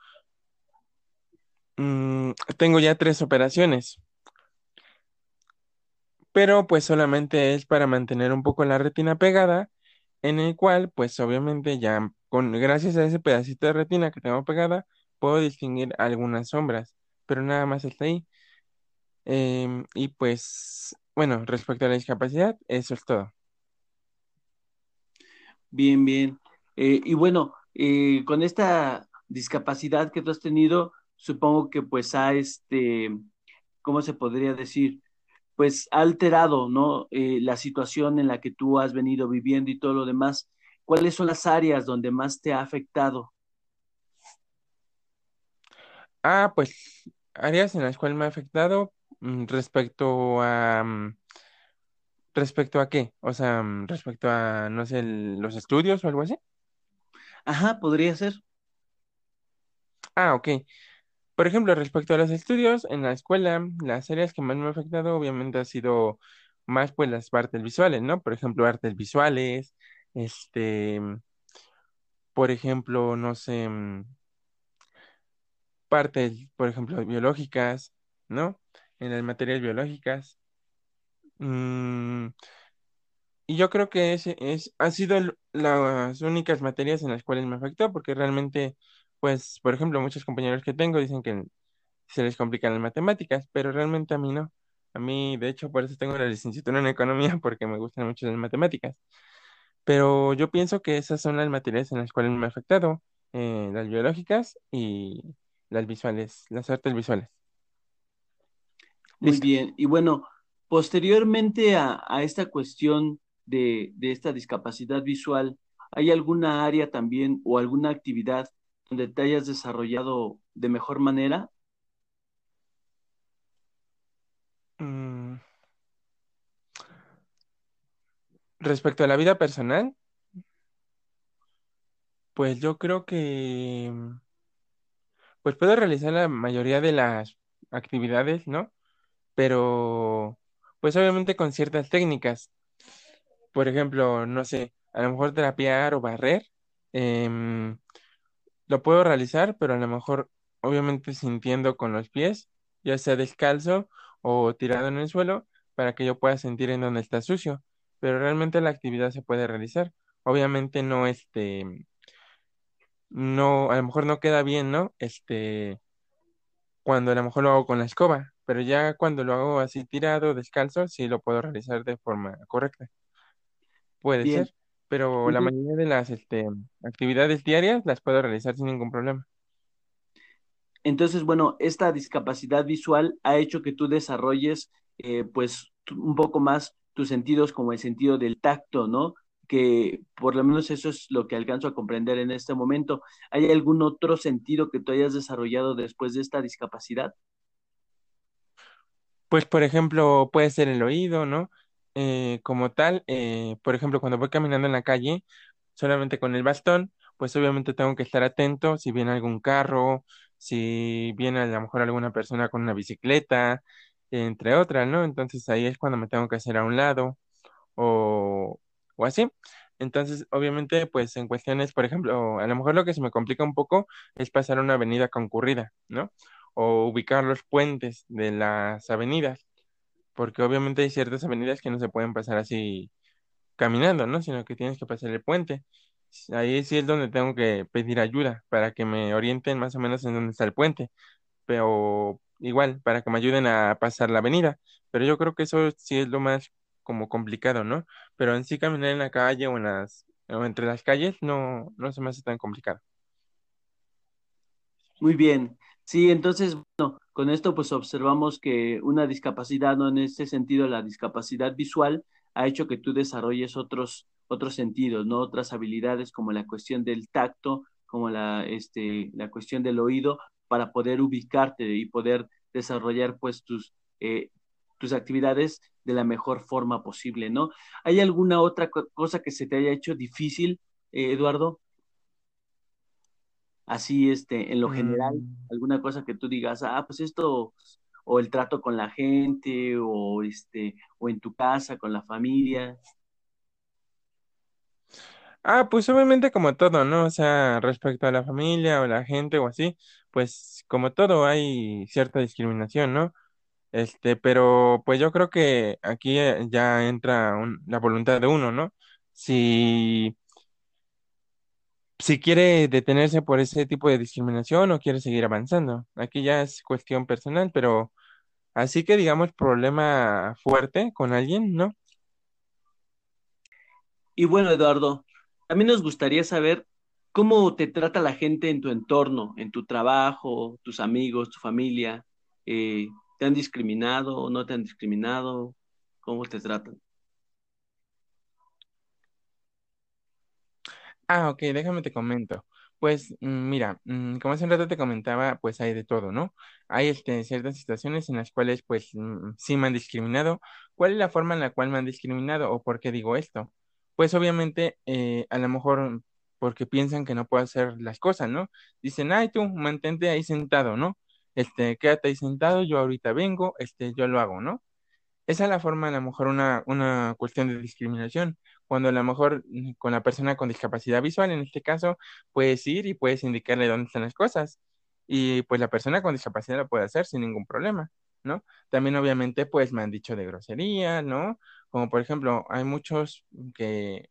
mm, tengo ya tres operaciones, pero pues solamente es para mantener un poco la retina pegada, en el cual pues obviamente ya con gracias a ese pedacito de retina que tengo pegada puedo distinguir algunas sombras, pero nada más está ahí. Em, y pues bueno, respecto a la discapacidad, eso es todo. Bien, bien. Eh, y bueno, eh, con esta discapacidad que tú has tenido, supongo que pues ha, este, ¿cómo se podría decir? Pues ha alterado, ¿no? Eh, la situación en la que tú has venido viviendo y todo lo demás. ¿Cuáles son las áreas donde más te ha afectado? Ah, pues áreas en las cuales me ha afectado mm, respecto a... Mm, ¿Respecto a qué? O sea, mm, respecto a, no sé, los estudios o algo así. Ajá, podría ser. Ah, ok. Por ejemplo, respecto a los estudios en la escuela, las áreas que más me han afectado obviamente ha sido más pues las partes visuales, ¿no? Por ejemplo, artes visuales, este, por ejemplo, no sé, partes, por ejemplo, biológicas, ¿no? En las materias biológicas. Mm, y yo creo que ese es, ha sido las únicas materias en las cuales me afectó, porque realmente, pues, por ejemplo, muchos compañeros que tengo dicen que se les complican las matemáticas, pero realmente a mí no. A mí, de hecho, por eso tengo la licenciatura en economía, porque me gustan mucho las matemáticas. Pero yo pienso que esas son las materias en las cuales me ha afectado, eh, las biológicas y las visuales, las artes visuales. Muy Listo. bien. Y bueno, posteriormente a, a esta cuestión de, de esta discapacidad visual, ¿hay alguna área también o alguna actividad donde te hayas desarrollado de mejor manera? Mm, Respecto a la vida personal, pues yo creo que pues puedo realizar la mayoría de las actividades, ¿no? Pero pues obviamente con ciertas técnicas. Por ejemplo, no sé, a lo mejor trapear o barrer, em, lo puedo realizar, pero a lo mejor obviamente sintiendo con los pies, ya sea descalzo o tirado en el suelo, para que yo pueda sentir en dónde está sucio. Pero realmente la actividad se puede realizar. Obviamente no este no, a lo mejor no queda bien, ¿no? Este, cuando a lo mejor lo hago con la escoba, pero ya cuando lo hago así tirado, descalzo, sí lo puedo realizar de forma correcta. Puede Bien. ser, pero la mayoría de las este, actividades diarias las puedo realizar sin ningún problema. entonces, bueno, esta discapacidad visual ha hecho que tú desarrolles, eh, pues, un poco más tus sentidos como el sentido del tacto, ¿no? Que por lo menos eso es lo que alcanzo a comprender en este momento. ¿Hay algún otro sentido que tú hayas desarrollado después de esta discapacidad? Pues, por ejemplo, puede ser el oído, ¿no? Eh, como tal, eh, por ejemplo, cuando voy caminando en la calle, solamente con el bastón, pues obviamente tengo que estar atento si viene algún carro, si viene a lo mejor alguna persona con una bicicleta, entre otras, ¿no? Entonces ahí es cuando me tengo que hacer a un lado o, o así. Entonces, obviamente, pues en cuestiones, por ejemplo, a lo mejor lo que se me complica un poco es pasar una avenida concurrida, ¿no? O ubicar los puentes de las avenidas, porque obviamente hay ciertas avenidas que no se pueden pasar así caminando, ¿no? Sino que tienes que pasar el puente. Ahí sí es donde tengo que pedir ayuda para que me orienten más o menos en dónde está el puente, pero igual, para que me ayuden a pasar la avenida. Pero yo creo que eso sí es lo más como complicado, ¿no? Pero en sí caminar en la calle o en las o entre las calles no, no se me hace tan complicado. Muy bien. Sí, entonces, con esto pues observamos que una discapacidad, no en este sentido, la discapacidad visual ha hecho que tú desarrolles otros, otros sentidos, ¿no? Otras habilidades como la cuestión del tacto, como la, este, cuestión del oído, para poder ubicarte y poder desarrollar pues tus, eh, tus actividades de la mejor forma posible, ¿no? ¿Hay alguna otra co- cosa que se te haya hecho difícil, eh, Eduardo? así, este, en lo general, Mm, alguna cosa que tú digas, ah, pues esto, o el trato con la gente, o este, o en tu casa, con la familia. Ah, pues obviamente como todo, ¿no? O sea, respecto a la familia o la gente o así, pues como todo hay cierta discriminación, ¿no? Este, pero pues yo creo que aquí eh, ya entra la voluntad de uno, ¿no? Si, si quiere detenerse por ese tipo de discriminación o quiere seguir avanzando. Aquí ya es cuestión personal, pero así que digamos problema fuerte con alguien, ¿no? Y bueno, Eduardo, también nos gustaría saber cómo te trata la gente en tu entorno, en tu trabajo, tus amigos, tu familia. Eh, ¿te han discriminado o no te han discriminado? ¿Cómo te tratan? Ah, ok, déjame te comento. Pues mm, mira, mm, como hace un rato te comentaba, pues hay de todo, ¿no? Hay este, ciertas situaciones en las cuales pues mm, sí me han discriminado. ¿Cuál es la forma en la cual me han discriminado o por qué digo esto? Pues obviamente eh, a lo mejor porque piensan que no puedo hacer las cosas, ¿no? Dicen, ay tú, mantente ahí sentado, ¿no? Este, quédate ahí sentado, yo ahorita vengo, este, yo lo hago, ¿no? Esa es la forma, a lo mejor, una, una cuestión de discriminación. Cuando a lo mejor mm, con la persona con discapacidad visual, en este caso, puedes ir y puedes indicarle dónde están las cosas. Y pues la persona con discapacidad lo puede hacer sin ningún problema, ¿no? También obviamente pues me han dicho de grosería, ¿no? Como por ejemplo, hay muchos que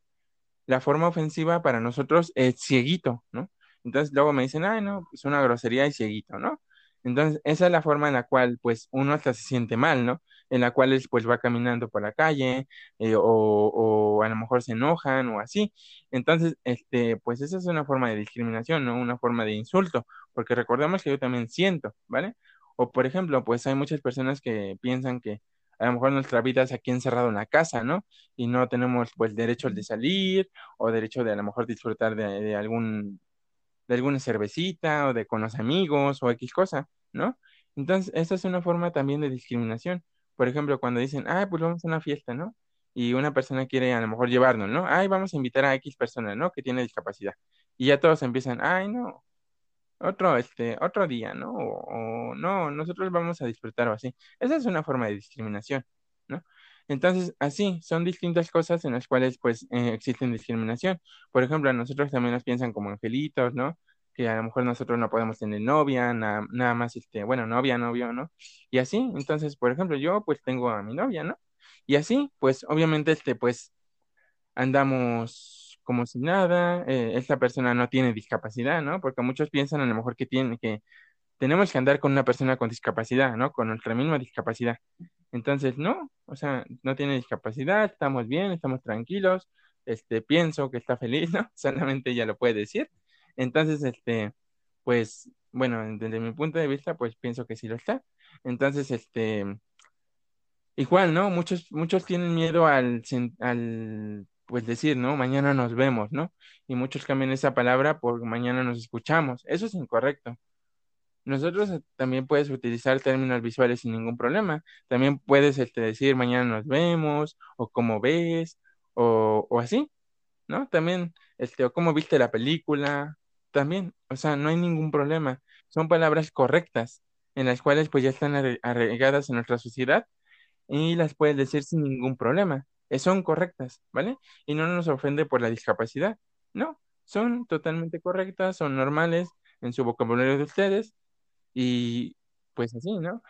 la forma ofensiva para nosotros es cieguito, ¿no? Entonces luego me dicen, ay, no, es una grosería y cieguito, ¿no? Entonces esa es la forma en la cual pues uno hasta se siente mal, ¿no? en la cual pues va caminando por la calle eh, o, o, a lo mejor se enojan o así. Entonces, este, pues esa es una forma de discriminación, no una forma de insulto, porque recordemos que yo también siento, ¿vale? O por ejemplo, pues hay muchas personas que piensan que a lo mejor nuestra vida es aquí encerrado en la casa, ¿no? Y no tenemos pues derecho de salir o derecho de a lo mejor disfrutar de, algún de alguna cervecita o de con los amigos o X cosa, ¿no? Entonces, esa es una forma también de discriminación. Por ejemplo, cuando dicen, ah, pues vamos a una fiesta, ¿no? Y una persona quiere a lo mejor llevarnos, ¿no? Ay, vamos a invitar a X persona, ¿no? Que tiene discapacidad. Y ya todos empiezan, ay, no, otro, este, otro día, ¿no? O, no, nosotros vamos a disfrutar o así. Esa es una forma de discriminación. Entonces, así, son distintas cosas en las cuales, pues, eh, existen discriminación. Por ejemplo, a nosotros también nos piensan como angelitos, ¿no? Que a lo mejor nosotros no podemos tener novia, nada más, este, bueno, novia, novio, ¿no? Y así, entonces, por ejemplo, yo, pues, tengo a mi novia, ¿no? Y así, pues, obviamente, este, pues, andamos como si nada, eh, esta persona no tiene discapacidad, ¿no? Porque muchos piensan a lo mejor que tiene que tenemos que andar con una persona con discapacidad, ¿no? Con nuestra misma discapacidad. Entonces, no, o sea, no tiene discapacidad, estamos bien, estamos tranquilos, este, pienso que está feliz, ¿no? Solamente ella lo puede decir. Entonces, este, pues, bueno, desde mi punto de vista, pues pienso que sí lo está. Entonces, este, igual, ¿no? Muchos, muchos tienen miedo al, al pues decir, ¿no? Mañana nos vemos, ¿no? Y muchos cambian esa palabra por mañana nos escuchamos. Eso es incorrecto. Nosotros eh, también puedes utilizar términos visuales sin ningún problema. También puedes este, decir mañana nos vemos, o cómo ves, o, o así, ¿no? También, este, o cómo viste la película, también, o sea, no hay ningún problema. Son palabras correctas, en las cuales pues ya están arraigadas en nuestra sociedad y las puedes decir sin ningún problema. Eh, son correctas, ¿vale? Y no nos ofende por la discapacidad, no, son totalmente correctas, son normales en su vocabulario de ustedes y pues así, ¿no?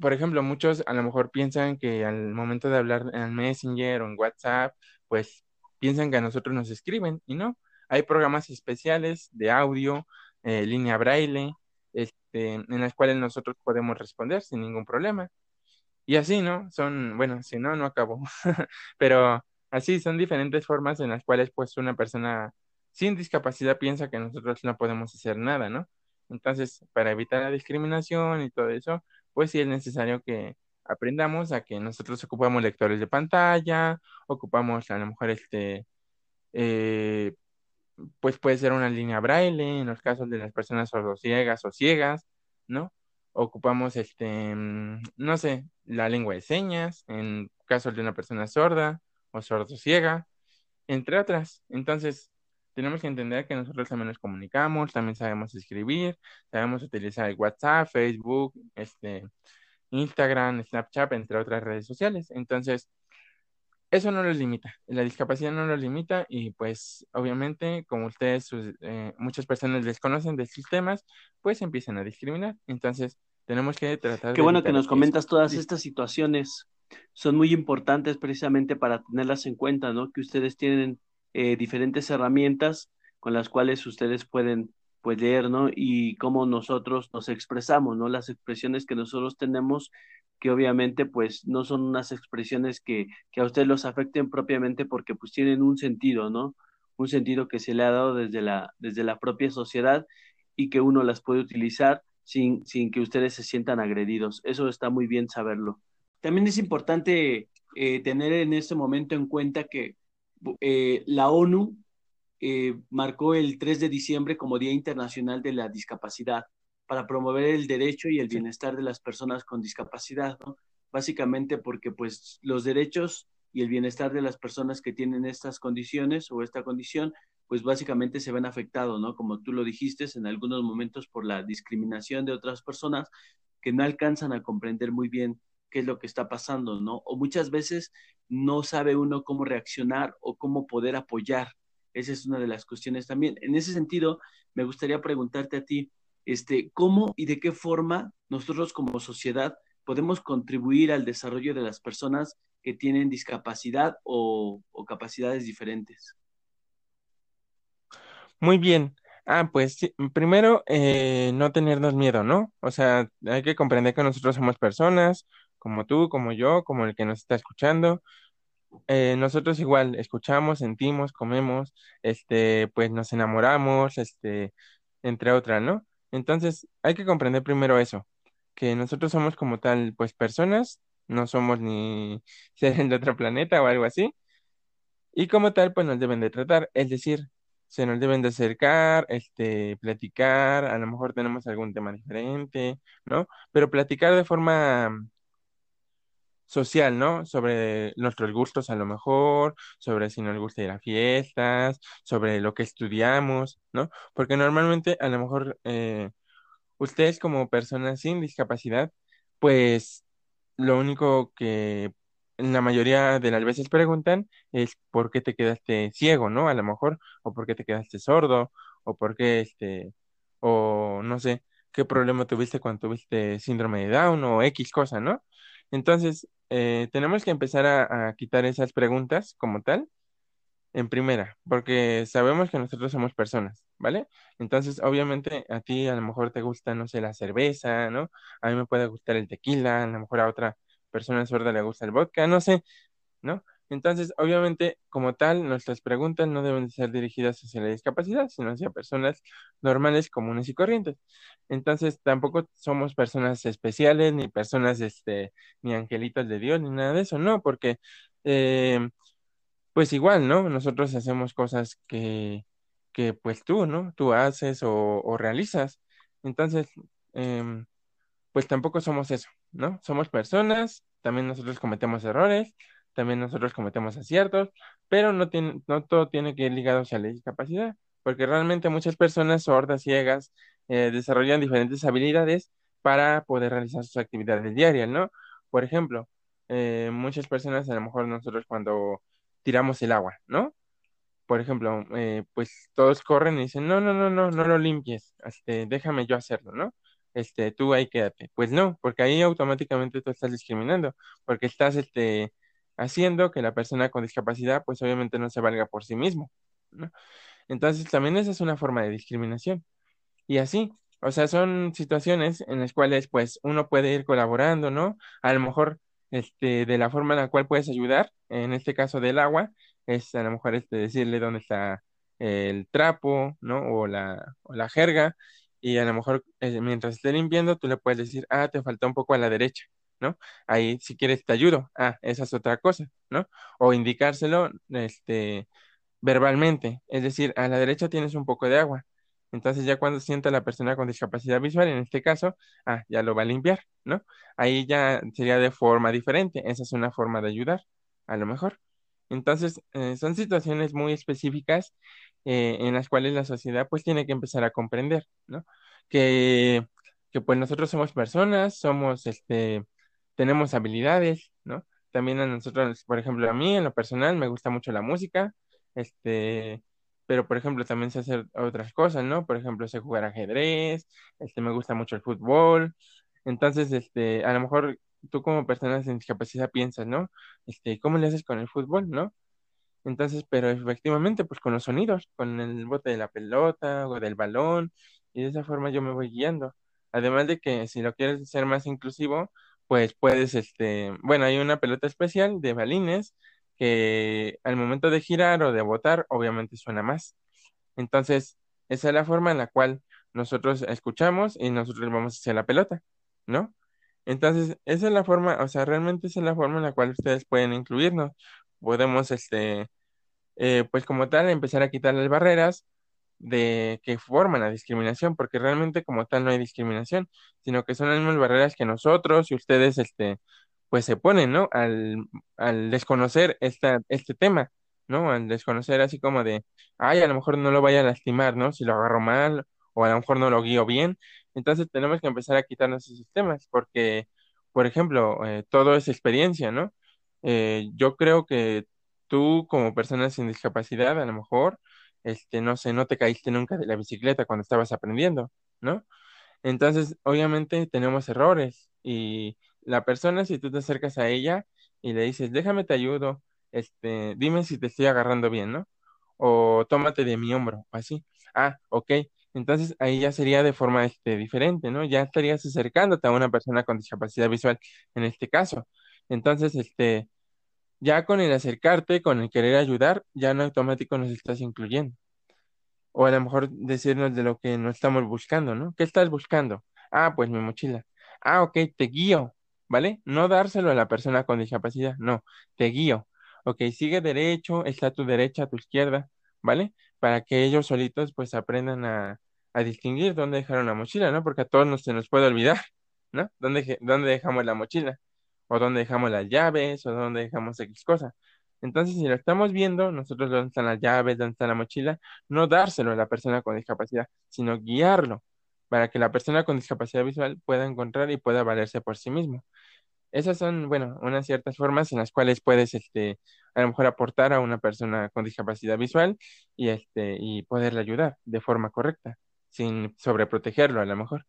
Por ejemplo, muchos a lo mejor piensan que al momento de hablar en Messenger o en WhatsApp, pues piensan que a nosotros nos escriben y no. Hay programas especiales de audio, eh, línea braille, este, en las cuales nosotros podemos responder sin ningún problema. Y así, ¿no? Son, bueno, si no, no acabo. Pero así son diferentes formas en las cuales pues una persona sin discapacidad piensa que nosotros no podemos hacer nada, ¿no? Entonces, para evitar la discriminación y todo eso, pues sí es necesario que aprendamos a que nosotros ocupamos lectores de pantalla, ocupamos a lo mejor este, eh, pues puede ser una línea braille en los casos de las personas sordociegas o ciegas, ¿no? ocupamos, este, mm, no sé, la lengua de señas, en caso de una persona sorda o sordo-ciega, entre otras. Entonces, tenemos que entender que nosotros también nos comunicamos, también sabemos escribir, sabemos utilizar el WhatsApp, Facebook, este, Instagram, Snapchat, entre otras redes sociales. Entonces, eso no los limita, la discapacidad no los limita y pues obviamente como ustedes, eh, muchas personas desconocen de estos temas, pues empiezan a discriminar. Entonces tenemos que tratar Qué bueno que nos comentas todas estas situaciones, son muy importantes precisamente para tenerlas en cuenta, ¿no? Que ustedes tienen eh, diferentes herramientas con las cuales ustedes pueden pues leer, ¿no? Y cómo nosotros nos expresamos, ¿no? Las expresiones que nosotros tenemos que obviamente pues no son unas expresiones que, que a ustedes los afecten propiamente porque pues tienen un sentido, ¿no? Un sentido que se le ha dado desde la, desde la propia sociedad y que uno las puede utilizar sin, sin que ustedes se sientan agredidos. Eso está muy bien saberlo. También es importante eh, tener en este momento en cuenta que eh, la ONU eh, marcó el 3 de diciembre como Día Internacional de la Discapacidad para promover el derecho y el bienestar de las personas con discapacidad, ¿no? Básicamente porque pues los derechos y el bienestar de las personas que tienen estas condiciones o esta condición, pues básicamente se ven afectados, ¿no? Como tú lo dijiste, en algunos momentos por la discriminación de otras personas que no alcanzan a comprender muy bien qué es lo que está pasando, ¿no? O muchas veces no sabe uno cómo reaccionar o cómo poder apoyar. Esa es una de las cuestiones también. En ese sentido, me gustaría preguntarte a ti, este, cómo y de qué forma nosotros como sociedad podemos contribuir al desarrollo de las personas que tienen discapacidad o, capacidades diferentes. Muy bien. Ah, pues primero, eh, no tenernos miedo, ¿no? O sea, hay que comprender que nosotros somos personas como tú, como yo, como el que nos está escuchando. Eh, nosotros igual escuchamos, sentimos, comemos, este, pues nos enamoramos, este, entre otras, ¿no? Entonces hay que comprender primero eso, que nosotros somos como tal, pues personas, no somos ni seres de otro planeta o algo así, y como tal, pues nos deben de tratar, es decir, se nos deben de acercar, este, platicar, a lo mejor tenemos algún tema diferente, ¿no? Pero platicar de forma social, ¿no? Sobre nuestros gustos a lo mejor, sobre si nos gusta ir a fiestas, sobre lo que estudiamos, ¿no? Porque normalmente a lo mejor eh, ustedes como personas sin discapacidad, pues lo único que la mayoría de las veces preguntan es por qué te quedaste ciego, ¿no? A lo mejor, o por qué te quedaste sordo, o por qué este, o no sé, qué problema tuviste cuando tuviste síndrome de Down o X cosa, ¿no? Entonces, eh, tenemos que empezar a, a quitar esas preguntas como tal en primera, porque sabemos que nosotros somos personas, ¿vale? Entonces, obviamente, a ti a lo mejor te gusta, no sé, la cerveza, ¿no? A mí me puede gustar el tequila, a lo mejor a otra persona sorda le gusta el vodka, no sé, ¿no? Entonces, obviamente, como tal, nuestras preguntas no deben ser dirigidas hacia la discapacidad, sino hacia personas normales, comunes y corrientes. Entonces, tampoco somos personas especiales, ni personas, este, ni angelitos de Dios, ni nada de eso, no, porque, eh, pues igual, ¿no? Nosotros hacemos cosas que, que pues tú, ¿no? Tú haces o, realizas. Entonces, em, pues tampoco somos eso, ¿no? Somos personas, también nosotros cometemos errores, también nosotros cometemos aciertos, pero no, tiene, no todo tiene que ir ligado hacia la discapacidad, porque realmente muchas personas sordas, ciegas, eh, desarrollan diferentes habilidades para poder realizar sus actividades diarias, ¿no? Por ejemplo, eh, muchas personas, a lo mejor nosotros cuando tiramos el agua, ¿no? Por ejemplo, eh, pues todos corren y dicen, no, no, no, no, no lo limpies, este, déjame yo hacerlo, ¿no? Este, tú ahí quédate. Pues no, porque ahí automáticamente tú estás discriminando, porque estás, este, haciendo que la persona con discapacidad, pues obviamente no se valga por sí mismo, ¿no? Entonces, también esa es una forma de discriminación. Y así, o sea, son situaciones en las cuales, pues, uno puede ir colaborando, ¿no? A lo mejor, este, de la forma en la cual puedes ayudar, en este caso del agua, es a lo mejor este, decirle dónde está el trapo, ¿no? O la, o la jerga, y a lo mejor eh, mientras esté limpiando, tú le puedes decir, ah, te falta un poco a la derecha, ¿no? Ahí, si quieres, te ayudo, ah, esa es otra cosa, ¿no? O indicárselo, este, verbalmente, es decir, a la derecha tienes un poco de agua. Entonces ya cuando sienta la persona con discapacidad visual, en este caso, ah, ya lo va a limpiar, ¿no? Ahí ya sería de forma diferente, esa es una forma de ayudar, a lo mejor. Entonces, eh, son situaciones muy específicas eh, en las cuales la sociedad pues tiene que empezar a comprender, ¿no? Que, que pues nosotros somos personas, somos, este, tenemos habilidades, ¿no? También a nosotros, por ejemplo, a mí en lo personal me gusta mucho la música, este, pero por ejemplo también sé hacer otras cosas, ¿no? Por ejemplo, sé jugar ajedrez, este, me gusta mucho el fútbol, entonces, este, a lo mejor tú como persona sin discapacidad piensas, ¿no? Este, ¿cómo le haces con el fútbol, no? Entonces, pero efectivamente, pues con los sonidos, con el bote de la pelota o del balón, y de esa forma yo me voy guiando. Además de que si lo quieres ser más inclusivo, pues puedes, este, bueno, hay una pelota especial de balines que al momento de girar o de botar, obviamente suena más. Entonces, esa es la forma en la cual nosotros escuchamos y nosotros vamos hacia la pelota, ¿no? Entonces, esa es la forma, o sea, realmente esa es la forma en la cual ustedes pueden incluirnos. Podemos, este, eh, pues como tal, empezar a quitar las barreras de que forman la discriminación, porque realmente como tal no hay discriminación, sino que son las mismas barreras que nosotros y ustedes, este, pues se ponen, ¿no? Al, al desconocer esta, este tema, ¿no? Al desconocer así como de, ay, a lo mejor no lo vaya a lastimar, ¿no? Si lo agarro mal, o a lo mejor no lo guío bien. Entonces tenemos que empezar a quitarnos esos temas, porque, por ejemplo, eh, todo es experiencia, ¿no? Eh, yo creo que tú como persona sin discapacidad, a lo mejor, este, no sé, no te caíste nunca de la bicicleta cuando estabas aprendiendo, ¿no? Entonces, obviamente tenemos errores y la persona, si tú te acercas a ella y le dices, déjame te ayudo, este, dime si te estoy agarrando bien, ¿no? O tómate de mi hombro, así. Ah, ok. Entonces ahí ya sería de forma este, diferente, ¿no? Ya estarías acercándote a una persona con discapacidad visual en este caso. Entonces, este, ya con el acercarte, con el querer ayudar, ya en automático nos estás incluyendo. O a lo mejor decirnos de lo que no estamos buscando, ¿no? ¿Qué estás buscando? Ah, pues mi mochila. Ah, ok, te guío, ¿vale? No dárselo a la persona con discapacidad, no, te guío. Ok, sigue derecho, está a tu derecha, a tu izquierda, ¿vale? Para que ellos solitos pues aprendan a, a distinguir dónde dejaron la mochila, ¿no? Porque a todos nos, se nos puede olvidar, ¿no? ¿Dónde, je- dónde dejamos la mochila? O dónde dejamos las llaves, o dónde dejamos X cosa. Entonces, si lo estamos viendo, nosotros dónde están las llaves, dónde está la mochila, no dárselo a la persona con discapacidad, sino guiarlo para que la persona con discapacidad visual pueda encontrar y pueda valerse por sí mismo. Esas son, bueno, unas ciertas formas en las cuales puedes, este, a lo mejor aportar a una persona con discapacidad visual y, este, y poderle ayudar de forma correcta, sin sobreprotegerlo a lo mejor.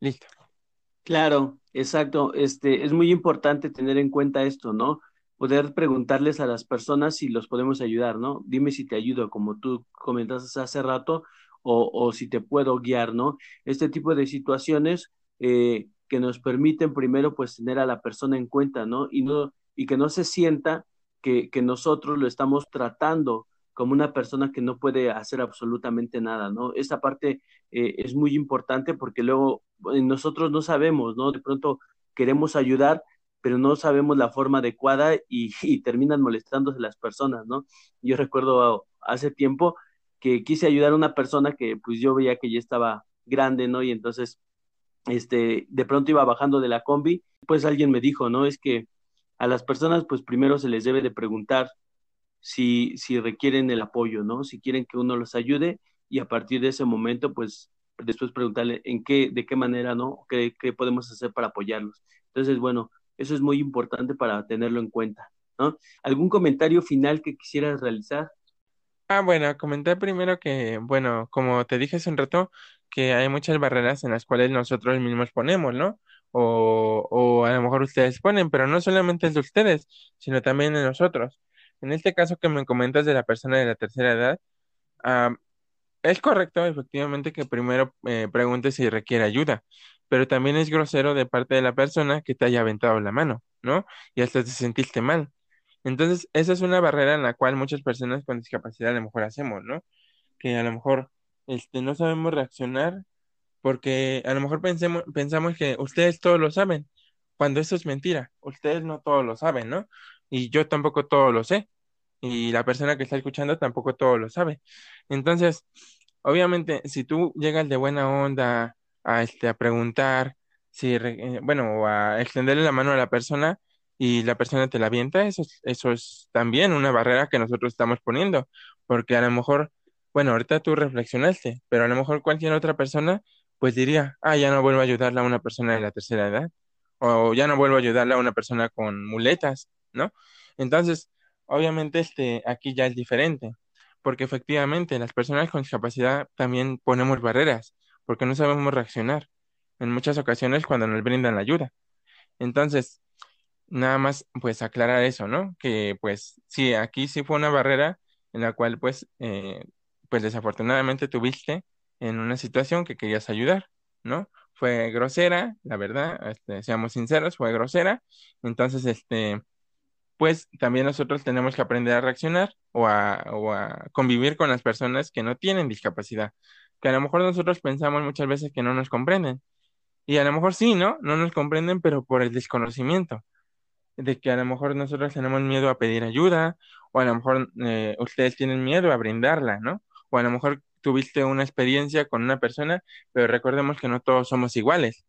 Listo. Claro, exacto. Este, es muy importante tener en cuenta esto, ¿no? Poder preguntarles a las personas si los podemos ayudar, ¿no? Dime si te ayudo, como tú comentaste hace rato, o, o si te puedo guiar, ¿no? Este tipo de situaciones eh, que nos permiten primero, pues, tener a la persona en cuenta, ¿no? Y no, y que no se sienta que, que nosotros lo estamos tratando como una persona que no puede hacer absolutamente nada, ¿no? Esta parte eh, es muy importante porque luego eh, nosotros no sabemos, ¿no? De pronto queremos ayudar, pero no sabemos la forma adecuada y, y terminan molestándose las personas, ¿no? Yo recuerdo hace tiempo que quise ayudar a una persona que pues yo veía que ya estaba grande, ¿no? Y entonces, este, de pronto iba bajando de la combi, pues alguien me dijo, ¿no? Es que a las personas pues primero se les debe de preguntar si, si requieren el apoyo, ¿no? Si quieren que uno los ayude y a partir de ese momento, pues después preguntarle en qué, de qué manera, ¿no? ¿Qué, qué podemos hacer para apoyarlos? Entonces, bueno, eso es muy importante para tenerlo en cuenta, ¿no? ¿Algún comentario final que quisieras realizar? Ah, bueno, comenté primero que, bueno, como te dije hace un rato, que hay muchas barreras en las cuales nosotros mismos ponemos, ¿no? O, o a lo mejor ustedes ponen, pero no solamente es de ustedes, sino también de nosotros. En este caso que me comentas de la persona de la tercera edad, es correcto, efectivamente, que primero eh, preguntes si requiere ayuda, pero también es grosero de parte de la persona que te haya aventado la mano, ¿no? Y hasta te sentiste mal. Entonces, esa es una barrera en la cual muchas personas con discapacidad a lo mejor hacemos, ¿no? Que a lo mejor este, no sabemos reaccionar porque a lo mejor pensemos, pensamos que ustedes todos lo saben, cuando eso es mentira, ustedes no todos lo saben, ¿no? Y yo tampoco todo lo sé, y la persona que está escuchando tampoco todo lo sabe. Entonces, obviamente, si tú llegas de buena onda a, este, a preguntar, si, eh, bueno, a extenderle la mano a la persona y la persona te la avienta, eso, es- eso es también una barrera que nosotros estamos poniendo, porque a lo mejor, bueno, ahorita tú reflexionaste, pero a lo mejor cualquier otra persona, pues diría, ah, ya no vuelvo a ayudarle a una persona de la tercera edad, o ya no vuelvo a ayudarle a una persona con muletas, ¿no? Entonces, obviamente, este, aquí ya es diferente porque efectivamente las personas con discapacidad también ponemos barreras, porque no sabemos reaccionar en muchas ocasiones cuando nos brindan la ayuda. Entonces, nada más pues aclarar eso, ¿no? Que pues sí, aquí sí fue una barrera en la cual pues, eh, pues desafortunadamente tuviste en una situación que querías ayudar, ¿no? Fue grosera, la verdad, este, seamos sinceros, fue grosera. Entonces, este pues también nosotros tenemos que aprender a reaccionar o a, o a convivir con las personas que no tienen discapacidad, que a lo mejor nosotros pensamos muchas veces que no nos comprenden. Y a lo mejor sí, ¿no? No nos comprenden, pero por el desconocimiento, de que a lo mejor nosotros tenemos miedo a pedir ayuda, o a lo mejor eh, ustedes tienen miedo a brindarla, ¿no? O a lo mejor tuviste una experiencia con una persona, pero recordemos que no todos somos iguales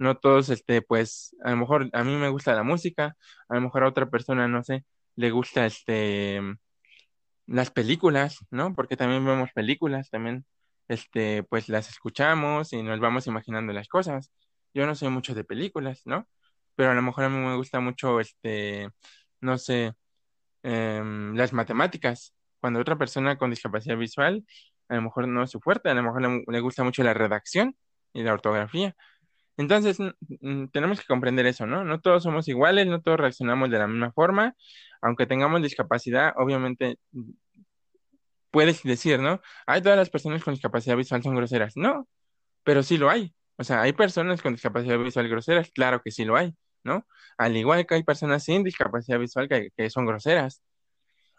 no todos, este, pues, a lo mejor a mí me gusta la música, a lo mejor a otra persona, no sé, le gusta, este, las películas, ¿no? Porque también vemos películas, también, este, pues las escuchamos y nos vamos imaginando las cosas. Yo no soy mucho de películas, ¿no? Pero a lo mejor a mí me gusta mucho, este, no sé, em, las matemáticas. Cuando otra persona con discapacidad visual, a lo mejor no es su fuerte, a lo mejor le, le gusta mucho la redacción y la ortografía. Entonces, tenemos que comprender eso, ¿no? No todos somos iguales, no todos reaccionamos de la misma forma, aunque tengamos discapacidad, obviamente puedes decir, ¿no? Hay todas las personas con discapacidad visual son groseras. No, pero sí lo hay. O sea, hay personas con discapacidad visual groseras, claro que sí lo hay, ¿no? Al igual que hay personas sin discapacidad visual que son groseras.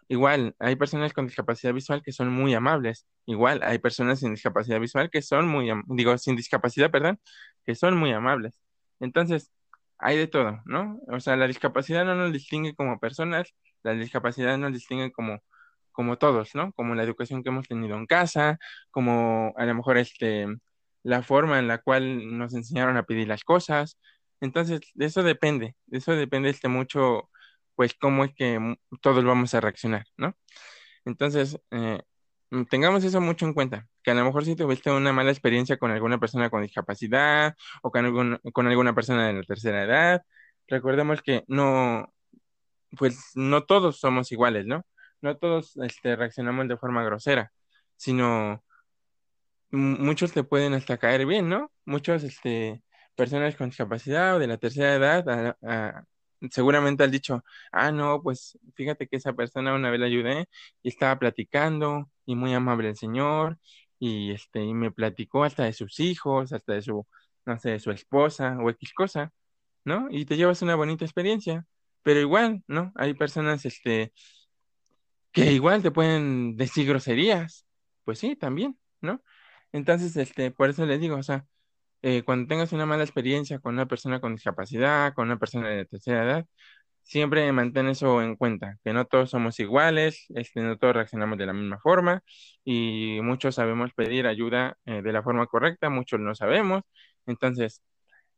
Igual, hay personas con discapacidad visual que son muy amables. Igual, hay personas sin discapacidad visual que son muy, digo, sin discapacidad, perdón, que son muy amables. Entonces, hay de todo, ¿no? O sea, la discapacidad no nos distingue como personas, la discapacidad nos distingue como, como todos, ¿no? Como la educación que hemos tenido en casa, como a lo mejor este, la forma en la cual nos enseñaron a pedir las cosas. Entonces, de eso depende, de eso depende este mucho, pues, cómo es que todos vamos a reaccionar, ¿no? Entonces, eh, mm, tengamos eso mucho en cuenta, que a lo mejor si tuviste una mala experiencia con alguna persona con discapacidad o con, algún- con alguna persona de la tercera edad, recordemos que no, pues no todos somos iguales, ¿no? No todos este, reaccionamos de forma grosera, sino muchos te pueden hasta caer bien, ¿no? Muchos, este, personas con discapacidad o de la tercera edad, a- a- seguramente han dicho, ah, no, pues fíjate que esa persona una vez la ayudé y estaba platicando y muy amable el señor y, este, y me platicó hasta de sus hijos, hasta de su, no sé, de su esposa o X cosa, ¿no? Y te llevas una bonita experiencia, pero igual, ¿no? Hay personas, este, que igual te pueden decir groserías, pues sí, también, ¿no? Entonces, este, por eso les digo, o sea, eh, cuando tengas una mala experiencia con una persona con discapacidad, con una persona de tercera edad, siempre mantén eso en cuenta, que no todos somos iguales, este, no todos reaccionamos de la misma forma y muchos sabemos pedir ayuda eh, de la forma correcta, muchos no sabemos. Entonces,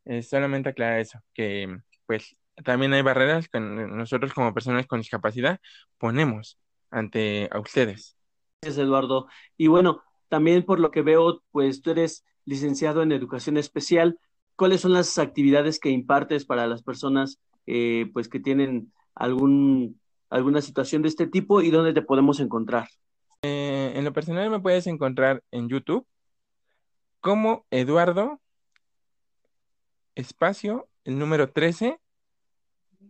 eh, solamente aclarar eso, que pues también hay barreras que nosotros como personas con discapacidad ponemos ante a ustedes. Gracias, Eduardo. Y bueno, también por lo que veo, pues tú eres licenciado en educación especial. ¿Cuáles son las actividades que impartes para las personas eh, pues que tienen algún, alguna situación de este tipo y dónde te podemos encontrar? Eh, en lo personal me puedes encontrar en YouTube como Eduardo espacio, el número 13,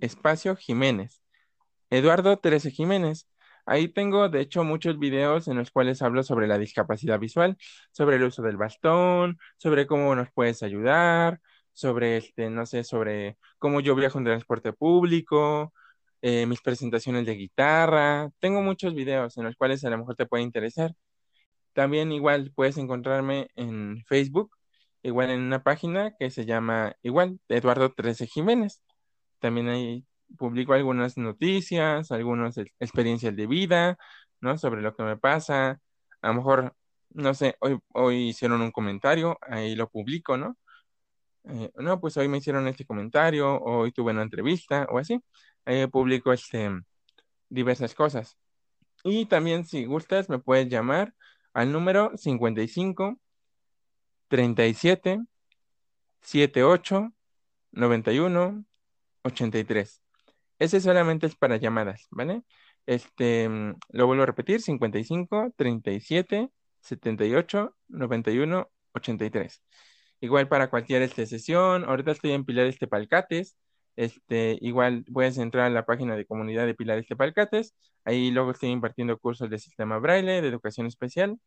espacio Jiménez. Eduardo 13 Jiménez. Ahí tengo, de hecho, muchos videos en los cuales hablo sobre la discapacidad visual, sobre el uso del bastón, sobre cómo nos puedes ayudar, sobre, este, no sé, sobre cómo yo viajo en transporte público, eh, mis presentaciones de guitarra. Tengo muchos videos en los cuales a lo mejor te puede interesar. También igual puedes encontrarme en Facebook, igual en una página que se llama igual Eduardo 13 Jiménez. También ahí publico algunas noticias, algunas ex- experiencias de vida, ¿no? Sobre lo que me pasa. A lo mejor, no sé, hoy, hoy hicieron un comentario, ahí lo publico, ¿no? Eh, no, pues hoy me hicieron este comentario, hoy tuve una entrevista o así. Ahí publico este, diversas cosas. Y también, si gustas, me puedes llamar al número 55 37 78 91 83. Ese solamente es para llamadas, ¿vale? Este, lo vuelvo a repetir, 55 37 78 91 83. Igual para cualquier este, sesión, ahorita estoy en Pilares Tepalcates, este, igual puedes entrar a la página de comunidad de Pilares Tepalcates, ahí luego estoy impartiendo cursos de sistema braille, de educación especial,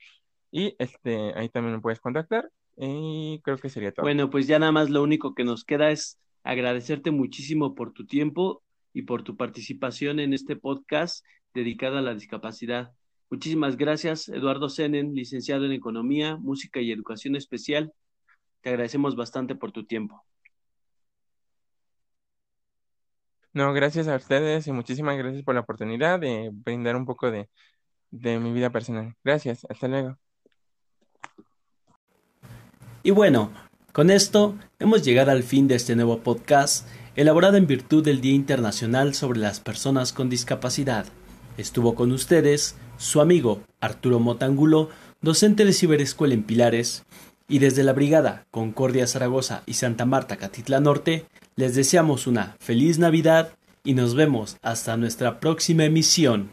y este, ahí también me puedes contactar, y creo que sería todo. Bueno, pues ya nada más lo único que nos queda es agradecerte muchísimo por tu tiempo y por tu participación en este podcast dedicado a la discapacidad. Muchísimas gracias, Eduardo Senen, licenciado en Economía, Música y Educación Especial. Te agradecemos bastante por tu tiempo. No, gracias a ustedes y muchísimas gracias por la oportunidad de brindar un poco de, de mi vida personal. Gracias, hasta luego. Y bueno, con esto hemos llegado al fin de este nuevo podcast, elaborado en virtud del Día Internacional sobre las Personas con Discapacidad. Estuvo con ustedes su amigo Arturo Motangulo, docente de Ciberescuela en Pilares, y desde la Brigada Concordia Zaragoza y Santa Marta Catitla Norte, les deseamos una feliz Navidad y nos vemos hasta nuestra próxima emisión.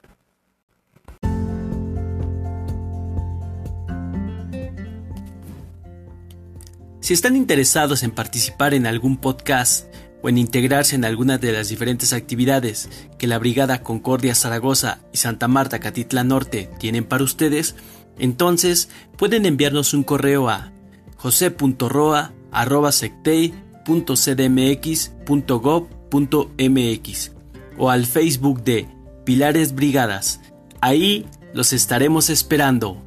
Si están interesados en participar en algún podcast, o en integrarse en alguna de las diferentes actividades que la Brigada Concordia Zaragoza y Santa Marta Catitla Norte tienen para ustedes, entonces pueden enviarnos un correo a jose.roa.sectei.cdmx.gov.mx o al Facebook de Pilares Brigadas. Ahí los estaremos esperando.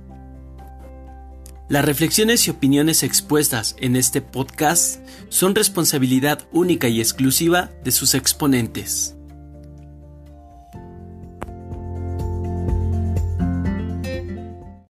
Las reflexiones y opiniones expuestas en este podcast son responsabilidad única y exclusiva de sus exponentes.